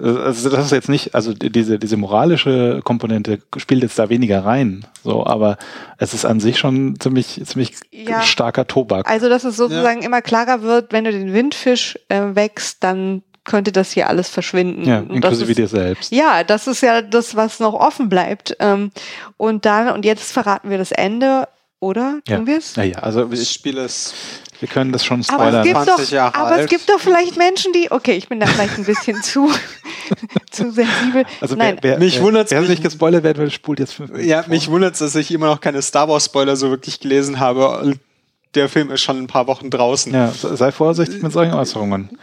B: Also das ist jetzt nicht, also diese, diese moralische Komponente spielt jetzt da weniger rein, so, aber es ist an sich schon ziemlich, ziemlich ja. starker Tobak.
A: Also, dass es sozusagen ja. immer klarer wird, wenn du den Windfisch äh, wächst, dann könnte das hier alles verschwinden.
B: Ja, inklusive dir selbst.
A: Ja, das ist ja das, was noch offen bleibt. Ähm, und dann, und jetzt verraten wir das Ende, oder?
B: Tun ja.
A: wir es?
B: Ja, ja, also das Spiel ist wir können das schon
A: spoilern. Aber es gibt, doch, aber alt. es gibt doch vielleicht Menschen, die, okay, ich bin da vielleicht ein bisschen zu, zu sensibel.
B: Also Nein. Wer, wer, mich wundert wer nicht gespoilert werden will, spult jetzt fünf
C: Ja, mich wundert es, dass ich immer noch keine Star Wars Spoiler so wirklich gelesen habe. Der Film ist schon ein paar Wochen draußen.
B: Ja, sei vorsichtig mit solchen Äußerungen.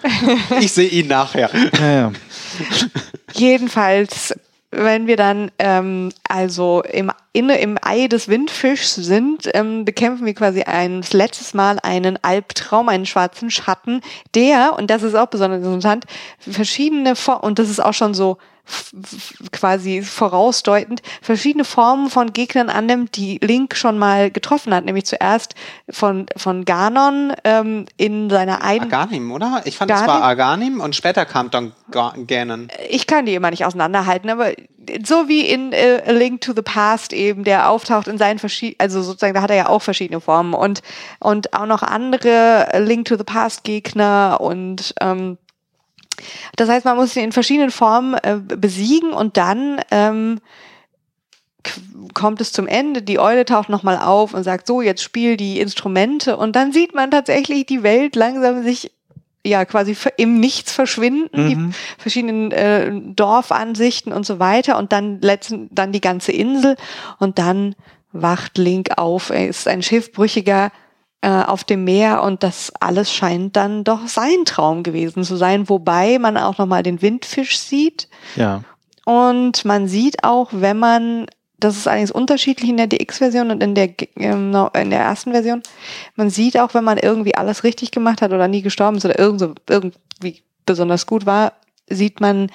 C: ich sehe ihn nachher.
B: Ja, ja.
A: Jedenfalls wenn wir dann ähm, also im, in, im Ei des Windfischs sind, ähm, bekämpfen wir quasi ein letztes Mal einen Albtraum, einen schwarzen Schatten, der, und das ist auch besonders interessant, verschiedene, Vor und das ist auch schon so quasi vorausdeutend verschiedene Formen von Gegnern annimmt, die Link schon mal getroffen hat, nämlich zuerst von, von Ganon ähm, in seiner eigenen...
C: Aganim, oder? Ich fand, Ganim? es war Aganim und später kam dann Ganon.
A: Ich kann die immer nicht auseinanderhalten, aber so wie in äh, A Link to the Past eben, der auftaucht in seinen verschiedenen, also sozusagen, da hat er ja auch verschiedene Formen und, und auch noch andere Link to the Past Gegner und ähm, das heißt, man muss ihn in verschiedenen Formen äh, besiegen und dann ähm, kommt es zum Ende, die Eule taucht nochmal auf und sagt, so, jetzt spiel die Instrumente. Und dann sieht man tatsächlich die Welt langsam sich ja quasi im Nichts verschwinden, mhm. die verschiedenen äh, Dorfansichten und so weiter. Und dann letzten, dann die ganze Insel. Und dann wacht Link auf, er ist ein Schiffbrüchiger äh, auf dem Meer und das alles scheint dann doch sein Traum gewesen zu sein, wobei man auch nochmal den Windfisch sieht.
B: Ja.
A: Und man sieht auch, wenn man, das ist allerdings unterschiedlich in der DX-Version und in der, ähm, in der ersten Version, man sieht auch, wenn man irgendwie alles richtig gemacht hat oder nie gestorben ist oder irgend so, irgendwie besonders gut war, sieht man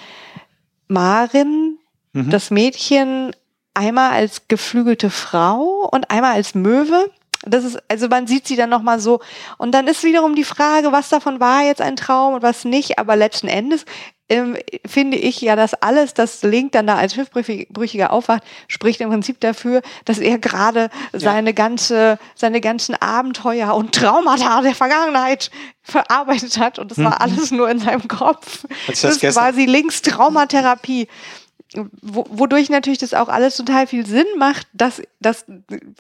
A: Marin, mhm. das Mädchen, einmal als geflügelte Frau und einmal als Möwe. Das ist, also man sieht sie dann nochmal so. Und dann ist wiederum die Frage, was davon war jetzt ein Traum und was nicht. Aber letzten Endes ähm, finde ich ja, dass alles, das Link dann da als Schiffbrüchiger aufwacht, spricht im Prinzip dafür, dass er gerade ja. seine ganze, seine ganzen Abenteuer und Traumata der Vergangenheit verarbeitet hat und das war mhm. alles nur in seinem Kopf. Das, das ist quasi links Traumatherapie wodurch natürlich das auch alles total viel Sinn macht, dass, dass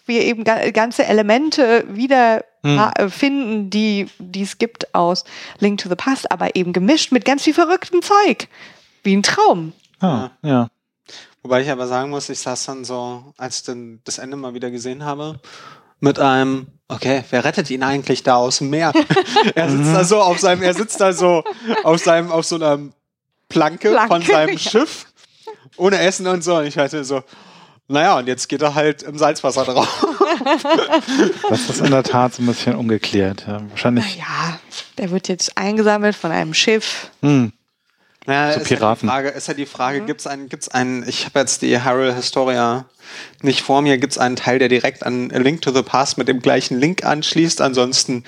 A: wir eben ganze Elemente wieder hm. Äh, finden, die, die es gibt aus Link to the Past, aber eben gemischt mit ganz viel verrücktem Zeug. Wie ein Traum.
B: Ah, ja.
C: Wobei ich aber sagen muss, ich saß dann so, als ich dann das Ende mal wieder gesehen habe, mit einem, okay, wer rettet ihn eigentlich da aus dem Meer? er sitzt da so auf seinem, er sitzt da so auf seinem, auf so einer Planke, Planke von seinem ja. Schiff ohne Essen und so. Und ich hatte so, naja, und jetzt geht er halt im Salzwasser drauf.
B: das ist in der Tat so ein bisschen ungeklärt. Ja, wahrscheinlich.
A: Ja, der wird jetzt eingesammelt von einem Schiff.
B: Hm.
C: Naja, so ist Piraten. Ja Frage, ist ja die Frage, mhm. gibt es einen, gibt's einen, ich habe jetzt die Harrell Historia nicht vor mir, gibt es einen Teil, der direkt an A Link to the Past mit dem gleichen Link anschließt? Ansonsten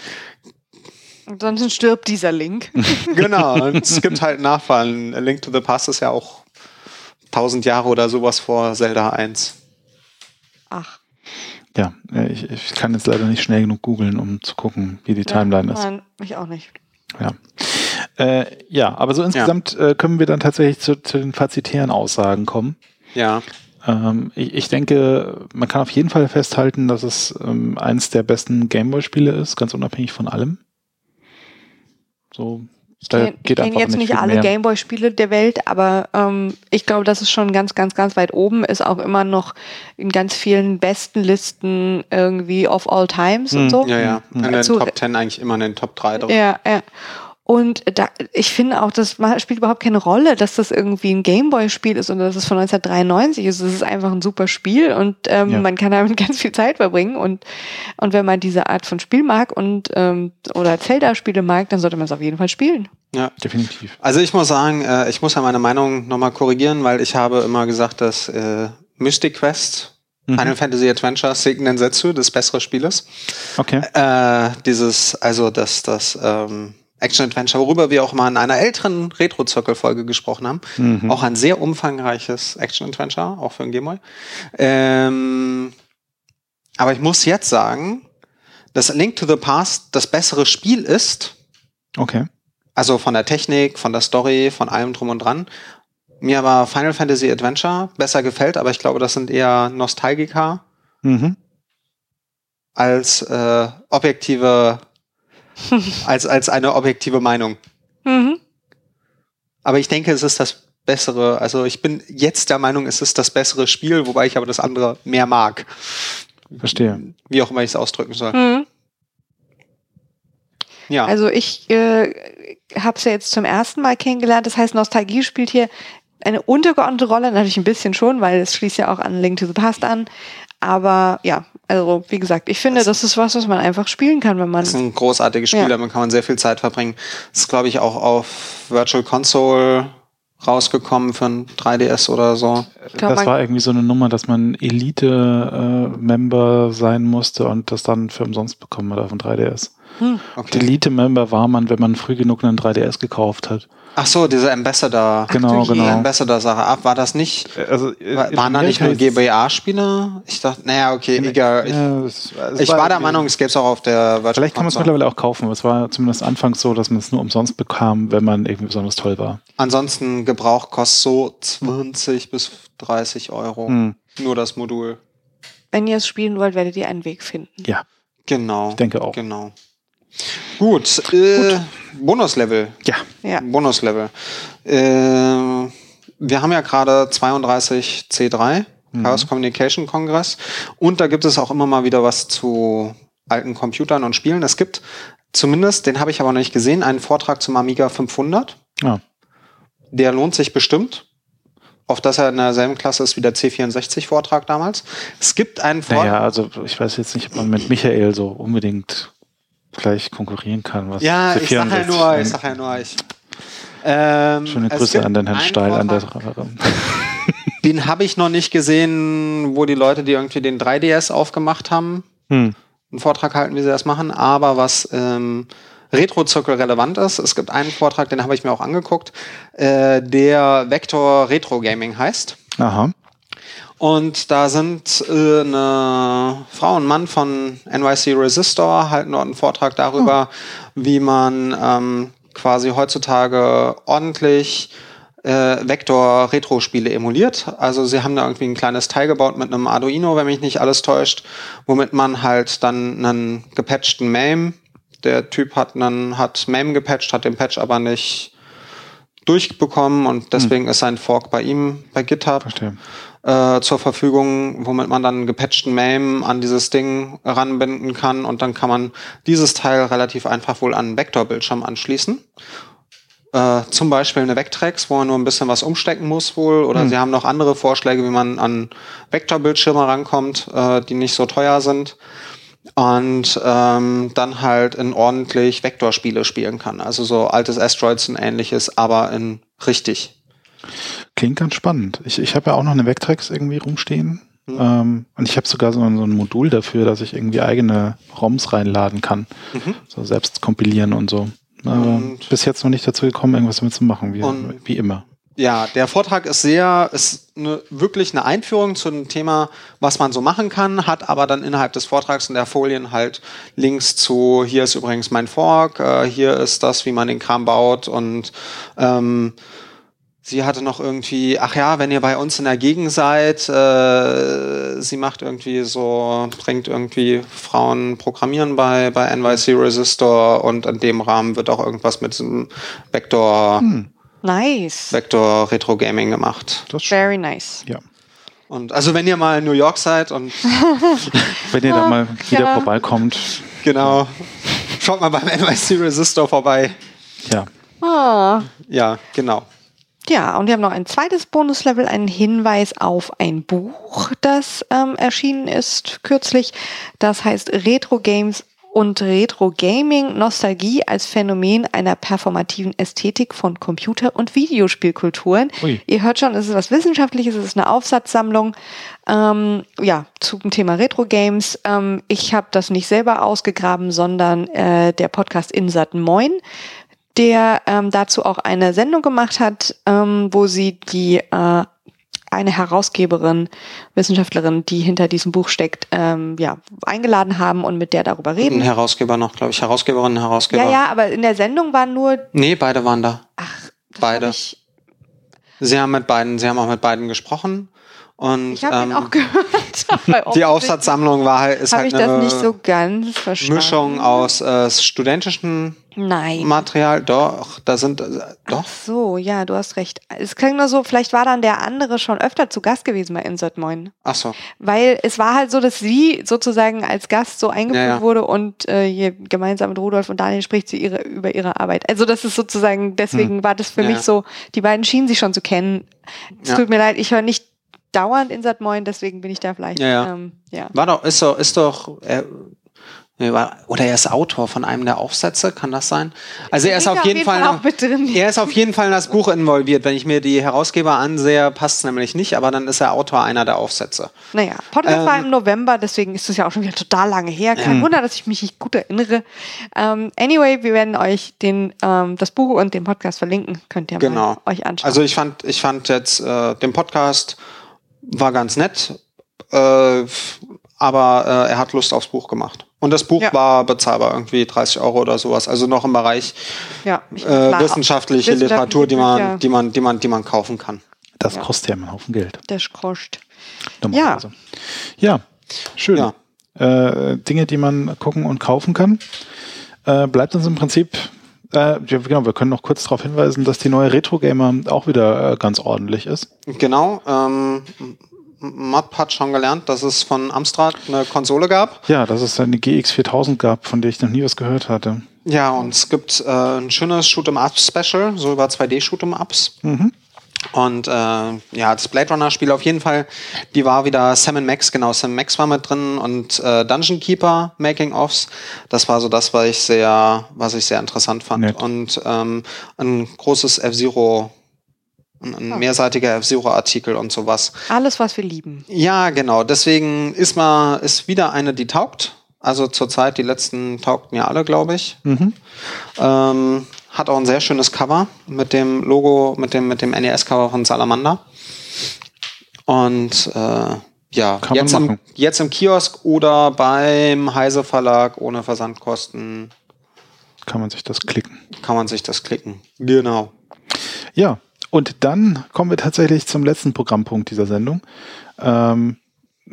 A: Ansonsten stirbt dieser Link.
C: genau, und es gibt halt Nachfallen. A Link to the Past ist ja auch 1000 Jahre oder sowas vor Zelda 1.
A: Ach.
B: Ja, äh, ich, ich kann jetzt leider nicht schnell genug googeln, um zu gucken, wie die Timeline ja, ist.
A: Nein, ich auch nicht.
B: Ja. Äh, ja, aber so insgesamt ja. äh, können wir dann tatsächlich zu, zu, den fazitären Aussagen kommen.
C: Ja.
B: Ähm, ich, ich, denke, man kann auf jeden Fall festhalten, dass es ähm, eins der besten Gameboy-Spiele ist, ganz unabhängig von allem. So
A: ich kenne kenn jetzt nicht, nicht alle Gameboy-Spiele der Welt, aber ähm, ich glaube, das ist schon ganz, ganz, ganz weit oben. Ist auch immer noch in ganz vielen besten Listen irgendwie of all times hm, und so.
C: Ja, ja. In den Top 10 eigentlich immer in den Top 3
A: drin. Ja, ja. Und da, ich finde auch, das spielt überhaupt keine Rolle, dass das irgendwie ein Gameboy-Spiel ist oder dass es von 1993 ist. Es ist einfach ein super Spiel und ähm, ja. man kann damit ganz viel Zeit verbringen. Und, und wenn man diese Art von Spiel mag und ähm, oder Zelda-Spiele mag, dann sollte man es auf jeden Fall spielen.
B: Ja, definitiv.
C: Also ich muss sagen, äh, ich muss ja meine Meinung nochmal korrigieren, weil ich habe immer gesagt, dass äh, Mystic Quest mhm. Final Fantasy Adventure Seiken Densetsu das bessere Spiel ist.
B: Okay.
C: Äh, dieses, also dass das ähm, Action-Adventure, worüber wir auch mal in einer älteren Retro-Zirkel-Folge gesprochen haben. Mhm. Auch ein sehr umfangreiches Action-Adventure, auch für ein Gameboy. Ähm, aber ich muss jetzt sagen, dass Link to the Past das bessere Spiel ist.
B: Okay.
C: Also von der Technik, von der Story, von allem drum und dran. Mir aber Final Fantasy Adventure besser gefällt, aber ich glaube, das sind eher Nostalgiker mhm. als äh, objektive als, als eine objektive Meinung. Mhm. Aber ich denke, es ist das bessere, also ich bin jetzt der Meinung, es ist das bessere Spiel, wobei ich aber das andere mehr mag.
B: Verstehe.
C: Wie auch immer ich es ausdrücken soll.
A: Mhm. Ja. Also ich äh, habe es ja jetzt zum ersten Mal kennengelernt. Das heißt, Nostalgie spielt hier eine untergeordnete Rolle, natürlich ein bisschen schon, weil es schließt ja auch an Link to the Past an. Aber ja, also wie gesagt, ich finde, das, das ist was, was man einfach spielen kann, wenn man.
C: Das ist ein großartiges Spiel, ja. damit kann man sehr viel Zeit verbringen. Das ist, glaube ich, auch auf Virtual Console rausgekommen für ein 3DS oder so.
B: Glaub, das war irgendwie so eine Nummer, dass man Elite-Member äh, sein musste und das dann für umsonst bekommen hat auf dem 3DS. Hm. Okay. Elite-Member war man, wenn man früh genug einen 3DS gekauft hat.
C: Ach so, diese Ambassador.
B: Genau, genau.
C: Ambassador-Sache ab. War das nicht? Äh, also, war, waren da nicht nur GBA-Spieler? Ich dachte, naja, okay, in, egal. Ich, ja, es, es ich war, war, der Meinung, es gäbe es auch auf der
B: Virtual Vielleicht kann man es mittlerweile auch kaufen. Es war zumindest anfangs so, dass man es nur umsonst bekam, wenn man irgendwie besonders toll war.
C: Ansonsten Gebrauch kostet so 20 bis 30 Euro. Hm. Nur das Modul.
A: Wenn ihr es spielen wollt, werdet ihr einen Weg finden.
B: Ja.
C: Genau.
B: Ich denke auch.
C: Genau. Gut, äh, Bonuslevel.
B: Ja.
A: ja.
C: Bonuslevel. Äh, wir haben ja gerade 32 C3, mhm. Chaos Communication Congress. Und da gibt es auch immer mal wieder was zu alten Computern und Spielen. Es gibt zumindest, den habe ich aber noch nicht gesehen, einen Vortrag zum Amiga 500.
B: Ja.
C: Der lohnt sich bestimmt. Auf dass er in derselben Klasse ist wie der C64-Vortrag damals. Es gibt einen
B: Vortrag. Naja, also ich weiß jetzt nicht, ob man mit Michael so unbedingt gleich konkurrieren kann.
C: Was ja, ich sag ja nur, ich sag ja nur, ich. Ähm,
B: Schöne Grüße an den Herrn Steil an der
C: Den habe ich noch nicht gesehen, wo die Leute, die irgendwie den 3DS aufgemacht haben, hm. einen Vortrag halten, wie sie das machen. Aber was ähm, Retro-Zirkel relevant ist. Es gibt einen Vortrag, den habe ich mir auch angeguckt, äh, der Vector Retro Gaming heißt.
B: Aha.
C: Und da sind äh, eine Frau und Mann von NYC Resistor halten dort einen Vortrag darüber, oh. wie man ähm, quasi heutzutage ordentlich äh, Vektor-Retro-Spiele emuliert. Also sie haben da irgendwie ein kleines Teil gebaut mit einem Arduino, wenn mich nicht alles täuscht, womit man halt dann einen gepatchten MAME, der Typ hat einen, hat MAME gepatcht, hat den Patch aber nicht durchbekommen und deswegen hm. ist sein Fork bei ihm bei GitHub. Verstehe äh, zur Verfügung, womit man dann gepatchten MAME an dieses Ding ranbinden kann und dann kann man dieses Teil relativ einfach wohl an einen Vektorbildschirm anschließen. Äh, zum Beispiel eine Vectrex, wo man nur ein bisschen was umstecken muss wohl. Oder hm. sie haben noch andere Vorschläge, wie man an Vektorbildschirme rankommt, äh, die nicht so teuer sind. Und ähm, dann halt in ordentlich Vektorspiele spielen kann. Also so altes Asteroids und ähnliches, aber in richtig.
B: Klingt ganz spannend. Ich, ich habe ja auch noch eine Vectrex irgendwie rumstehen. Mhm. Ähm, und ich habe sogar so ein, so ein, Modul dafür, dass ich irgendwie eigene ROMs reinladen kann. Mhm. So selbst kompilieren und so. Und bis jetzt noch nicht dazu gekommen, irgendwas damit zu machen, wie, wie immer.
C: Ja, der Vortrag ist sehr, ist eine, wirklich eine Einführung zu dem Thema, was man so machen kann, hat aber dann innerhalb des Vortrags in der Folien halt Links zu, hier ist übrigens mein Fork, äh, hier ist das, wie man den Kram baut und ähm, Sie hatte noch irgendwie, ach ja, wenn ihr bei uns in der Gegend seid, äh, sie macht irgendwie so, bringt irgendwie Frauen Programmieren bei, bei NYC Resistor und in dem Rahmen wird auch irgendwas mit diesem Vektor, hm.
A: nice.
C: Vektor Retro Gaming gemacht.
A: Das Very nice.
B: Ja.
C: Und also wenn ihr mal in New York seid und
B: wenn ihr da mal wieder ja. vorbeikommt.
C: Genau. Schaut mal beim NYC Resistor vorbei.
B: Ja.
A: Ah.
C: Ja, genau.
A: Ja, und wir haben noch ein zweites Bonuslevel, einen Hinweis auf ein Buch, das ähm, erschienen ist kürzlich. Das heißt Retro Games und Retro Gaming Nostalgie als Phänomen einer performativen Ästhetik von Computer- und Videospielkulturen. Ui. Ihr hört schon, es ist was Wissenschaftliches, es ist eine Aufsatzsammlung ähm, ja, zum Thema Retro Games. Ähm, ich habe das nicht selber ausgegraben, sondern äh, der Podcast Insat Moin der ähm, dazu auch eine Sendung gemacht hat, ähm, wo sie die äh, eine Herausgeberin, Wissenschaftlerin, die hinter diesem Buch steckt, ähm, ja, eingeladen haben und mit der darüber reden.
C: Ein Herausgeber noch, glaube ich, Herausgeberin, Herausgeber.
A: Ja, ja, aber in der Sendung waren nur.
C: Nee, beide waren da.
A: Ach,
C: beide. Sie haben mit beiden, sie haben auch mit beiden gesprochen. Und,
A: ich habe ähm, ihn auch gehört.
C: die Aufsatzsammlung war halt, ist halt
A: ich das nicht so ganz verstanden.
C: Mischung aus äh, studentischen
A: Nein.
C: Material. Doch, da sind äh, doch.
A: Ach so, ja, du hast recht. Es klingt nur so, vielleicht war dann der andere schon öfter zu Gast gewesen bei Insert Moin.
C: Ach so.
A: Weil es war halt so, dass sie sozusagen als Gast so eingeführt ja, ja. wurde und äh, hier gemeinsam mit Rudolf und Daniel spricht sie ihre, über ihre Arbeit. Also das ist sozusagen, deswegen hm. war das für ja. mich so, die beiden schienen sich schon zu kennen. Es tut mir leid, ich höre nicht dauernd in Moin, deswegen bin ich da vielleicht.
C: Ja, ja. Ähm, ja. War doch, ist doch, ist doch, er, oder er ist Autor von einem der Aufsätze, kann das sein? Also er ist auf jeden, Fall, Fall drin, er ist auf jeden Fall in das Buch involviert. Wenn ich mir die Herausgeber ansehe, passt es nämlich nicht, aber dann ist er Autor einer der Aufsätze.
A: Naja, Podcast ähm, war im November, deswegen ist es ja auch schon wieder total lange her. Kein ähm, Wunder, dass ich mich nicht gut erinnere. Ähm, anyway, wir werden euch den, ähm, das Buch und den Podcast verlinken. Könnt ihr
C: genau.
A: mal euch anschauen.
C: Also ich fand, ich fand jetzt äh, den Podcast war ganz nett, äh, aber äh, er hat Lust aufs Buch gemacht. Und das Buch ja. war bezahlbar, irgendwie 30 Euro oder sowas. Also noch im Bereich
A: ja,
C: äh, wissenschaftliche Literatur, die man, die man, die man, die man kaufen kann.
B: Das ja. kostet ja einen Haufen Geld.
A: Das kostet.
B: Ja. ja, schön. Ja. Äh, Dinge, die man gucken und kaufen kann. Äh, bleibt uns im Prinzip äh, genau, wir können noch kurz darauf hinweisen, dass die neue Retro Gamer auch wieder äh, ganz ordentlich ist.
C: Genau. Ähm, Matt hat schon gelernt, dass es von Amstrad eine Konsole gab.
B: Ja, dass es eine GX4000 gab, von der ich noch nie was gehört hatte.
C: Ja, und es gibt äh, ein schönes Shoot'em Up Special, so über 2D Shoot'em Ups. Mhm. Und äh, ja, das Blade Runner Spiel auf jeden Fall, die war wieder Sam Max, genau, Sam Max war mit drin und äh, Dungeon Keeper Making Offs. Das war so das, was ich sehr, was ich sehr interessant fand. Nett. Und ähm, ein großes F-Zero ein, ein mehrseitiger F-Zero-Artikel und sowas.
A: Alles, was wir lieben.
C: Ja, genau. Deswegen ist mal, ist wieder eine, die taugt. Also zurzeit die letzten taugten ja alle, glaube ich. Mhm. Ähm, hat auch ein sehr schönes Cover mit dem Logo, mit dem, mit dem NES-Cover von Salamander. Und äh, ja, jetzt im, jetzt im Kiosk oder beim Heise Verlag ohne Versandkosten.
B: Kann man sich das klicken.
C: Kann man sich das klicken. Genau.
B: Ja, und dann kommen wir tatsächlich zum letzten Programmpunkt dieser Sendung. Ähm,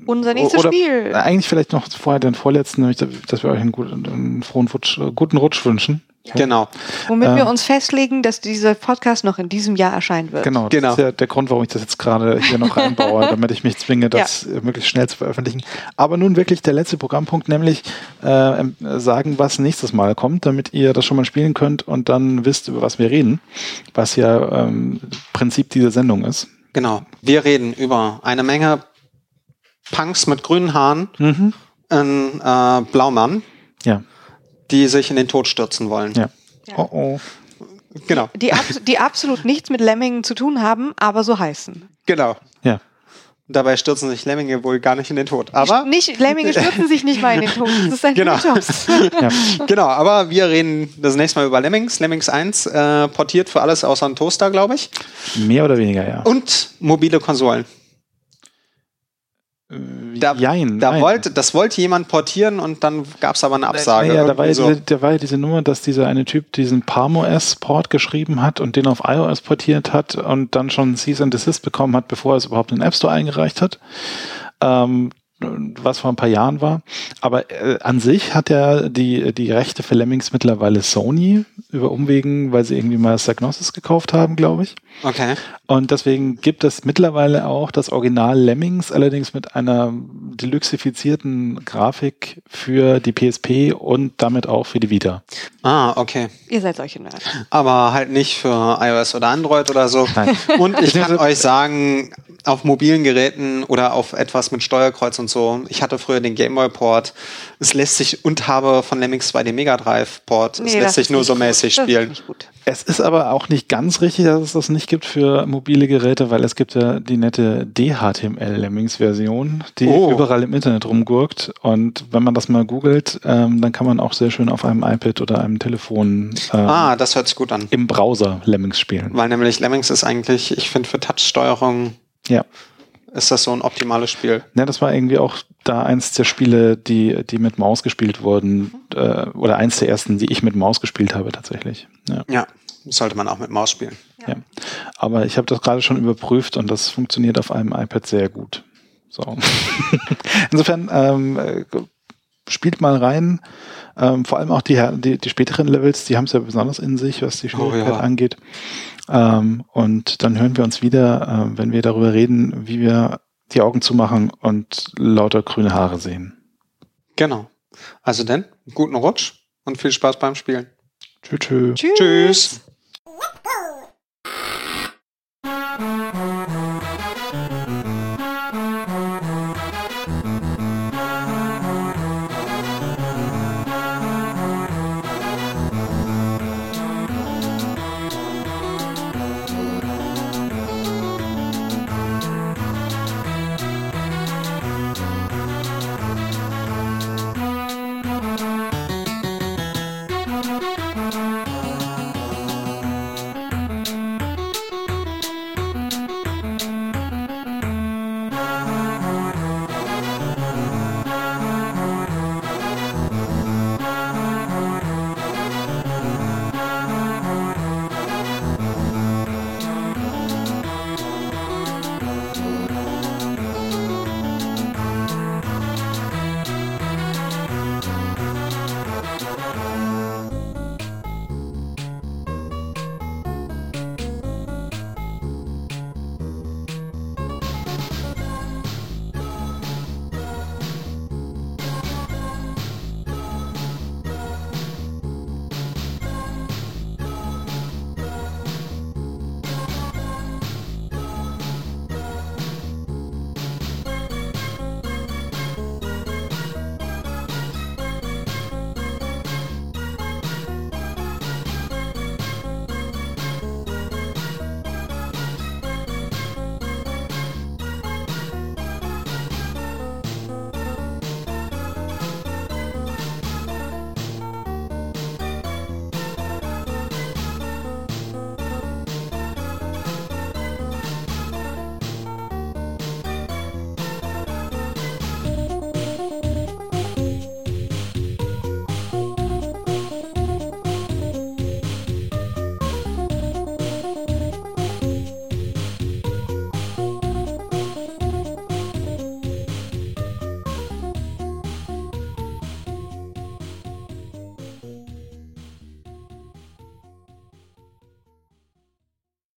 A: Unser nächstes oder Spiel.
B: Eigentlich vielleicht noch vorher den vorletzten, nämlich, dass wir euch einen, guten, einen frohen Rutsch, guten Rutsch wünschen.
C: Genau.
A: Womit äh, wir uns festlegen, dass dieser Podcast noch in diesem Jahr erscheinen wird.
B: Genau, das genau. ist ja der Grund, warum ich das jetzt gerade hier noch reinbaue, damit ich mich zwinge, das ja. möglichst schnell zu veröffentlichen. Aber nun wirklich der letzte Programmpunkt, nämlich äh, sagen, was nächstes Mal kommt, damit ihr das schon mal spielen könnt und dann wisst, über was wir reden, was ja ähm, Prinzip dieser Sendung ist.
C: Genau. Wir reden über eine Menge Punks mit grünen Haaren, mhm. ein äh, Blaumann.
B: Ja
C: die sich in den Tod stürzen wollen.
B: Ja. Oh oh.
C: Genau.
A: Die, abs die absolut nichts mit Lemmingen zu tun haben, aber so heißen.
C: Genau.
B: Ja.
C: Dabei stürzen sich Lemminge wohl gar nicht in den Tod. Aber
A: nicht, Lemminge stürzen sich nicht mal in den Tod. Das ist ein
C: genau. ja. Genau, aber wir reden das nächste Mal über Lemmings. Lemmings 1 äh, portiert für alles außer einen Toaster, glaube ich.
B: Mehr oder weniger, ja.
C: Und mobile Konsolen. Da, Jein, da wollte, das wollte jemand portieren und dann gab es aber eine Absage.
B: Ja, ja da, war ja so. diese, da war ja diese Nummer, dass dieser eine Typ diesen PalmOS-Port geschrieben hat und den auf iOS portiert hat und dann schon Cease and Desist bekommen hat, bevor er es überhaupt in den App Store eingereicht hat. Ähm, was vor ein paar Jahren war. Aber äh, an sich hat er die, die Rechte für Lemmings mittlerweile Sony über Umwegen, weil sie irgendwie mal Psygnosis gekauft haben, glaube ich.
C: Okay.
B: Und deswegen gibt es mittlerweile auch das Original Lemmings, allerdings mit einer deluxifizierten Grafik für die PSP und damit auch für die Vita.
C: Ah, okay.
A: Ihr seid solche Nerds.
C: Aber halt nicht für iOS oder Android oder so. Nein. Und ich kann euch sagen, auf mobilen Geräten oder auf etwas mit Steuerkreuz und so. Ich hatte früher den Gameboy-Port. Es lässt sich und habe von Lemmings 2 den Mega Drive-Port. Nee, es lässt sich nur so mäßig spielen.
B: Es ist aber auch nicht ganz richtig, dass es das nicht gibt für mobile Geräte, weil es gibt ja die nette DHTML-Lemmings-Version, die oh. überall im Internet rumgurkt. Und wenn man das mal googelt, ähm, dann kann man auch sehr schön auf einem iPad oder einem Telefon
C: ähm, ah, das hört sich gut an.
B: im Browser Lemmings spielen.
C: Weil nämlich Lemmings ist eigentlich, ich finde, für Touch-Steuerung
B: ja.
C: Ist das so ein optimales Spiel?
B: Ja, das war irgendwie auch da eins der Spiele, die, die mit Maus gespielt wurden, äh, oder eins der ersten, die ich mit Maus gespielt habe tatsächlich.
C: Ja, ja sollte man auch mit Maus spielen.
B: Ja. ja. Aber ich habe das gerade schon überprüft und das funktioniert auf einem iPad sehr gut. So. Insofern ähm, äh, spielt mal rein. Ähm, vor allem auch die, die, die späteren Levels, die haben es ja besonders in sich, was die Schwierigkeit oh, ja. angeht. Ähm, und dann hören wir uns wieder, äh, wenn wir darüber reden, wie wir die Augen zumachen und lauter grüne Haare sehen.
C: Genau. Also dann, guten Rutsch und viel Spaß beim Spielen.
B: Tschüss.
C: Tschüss. Tschüss.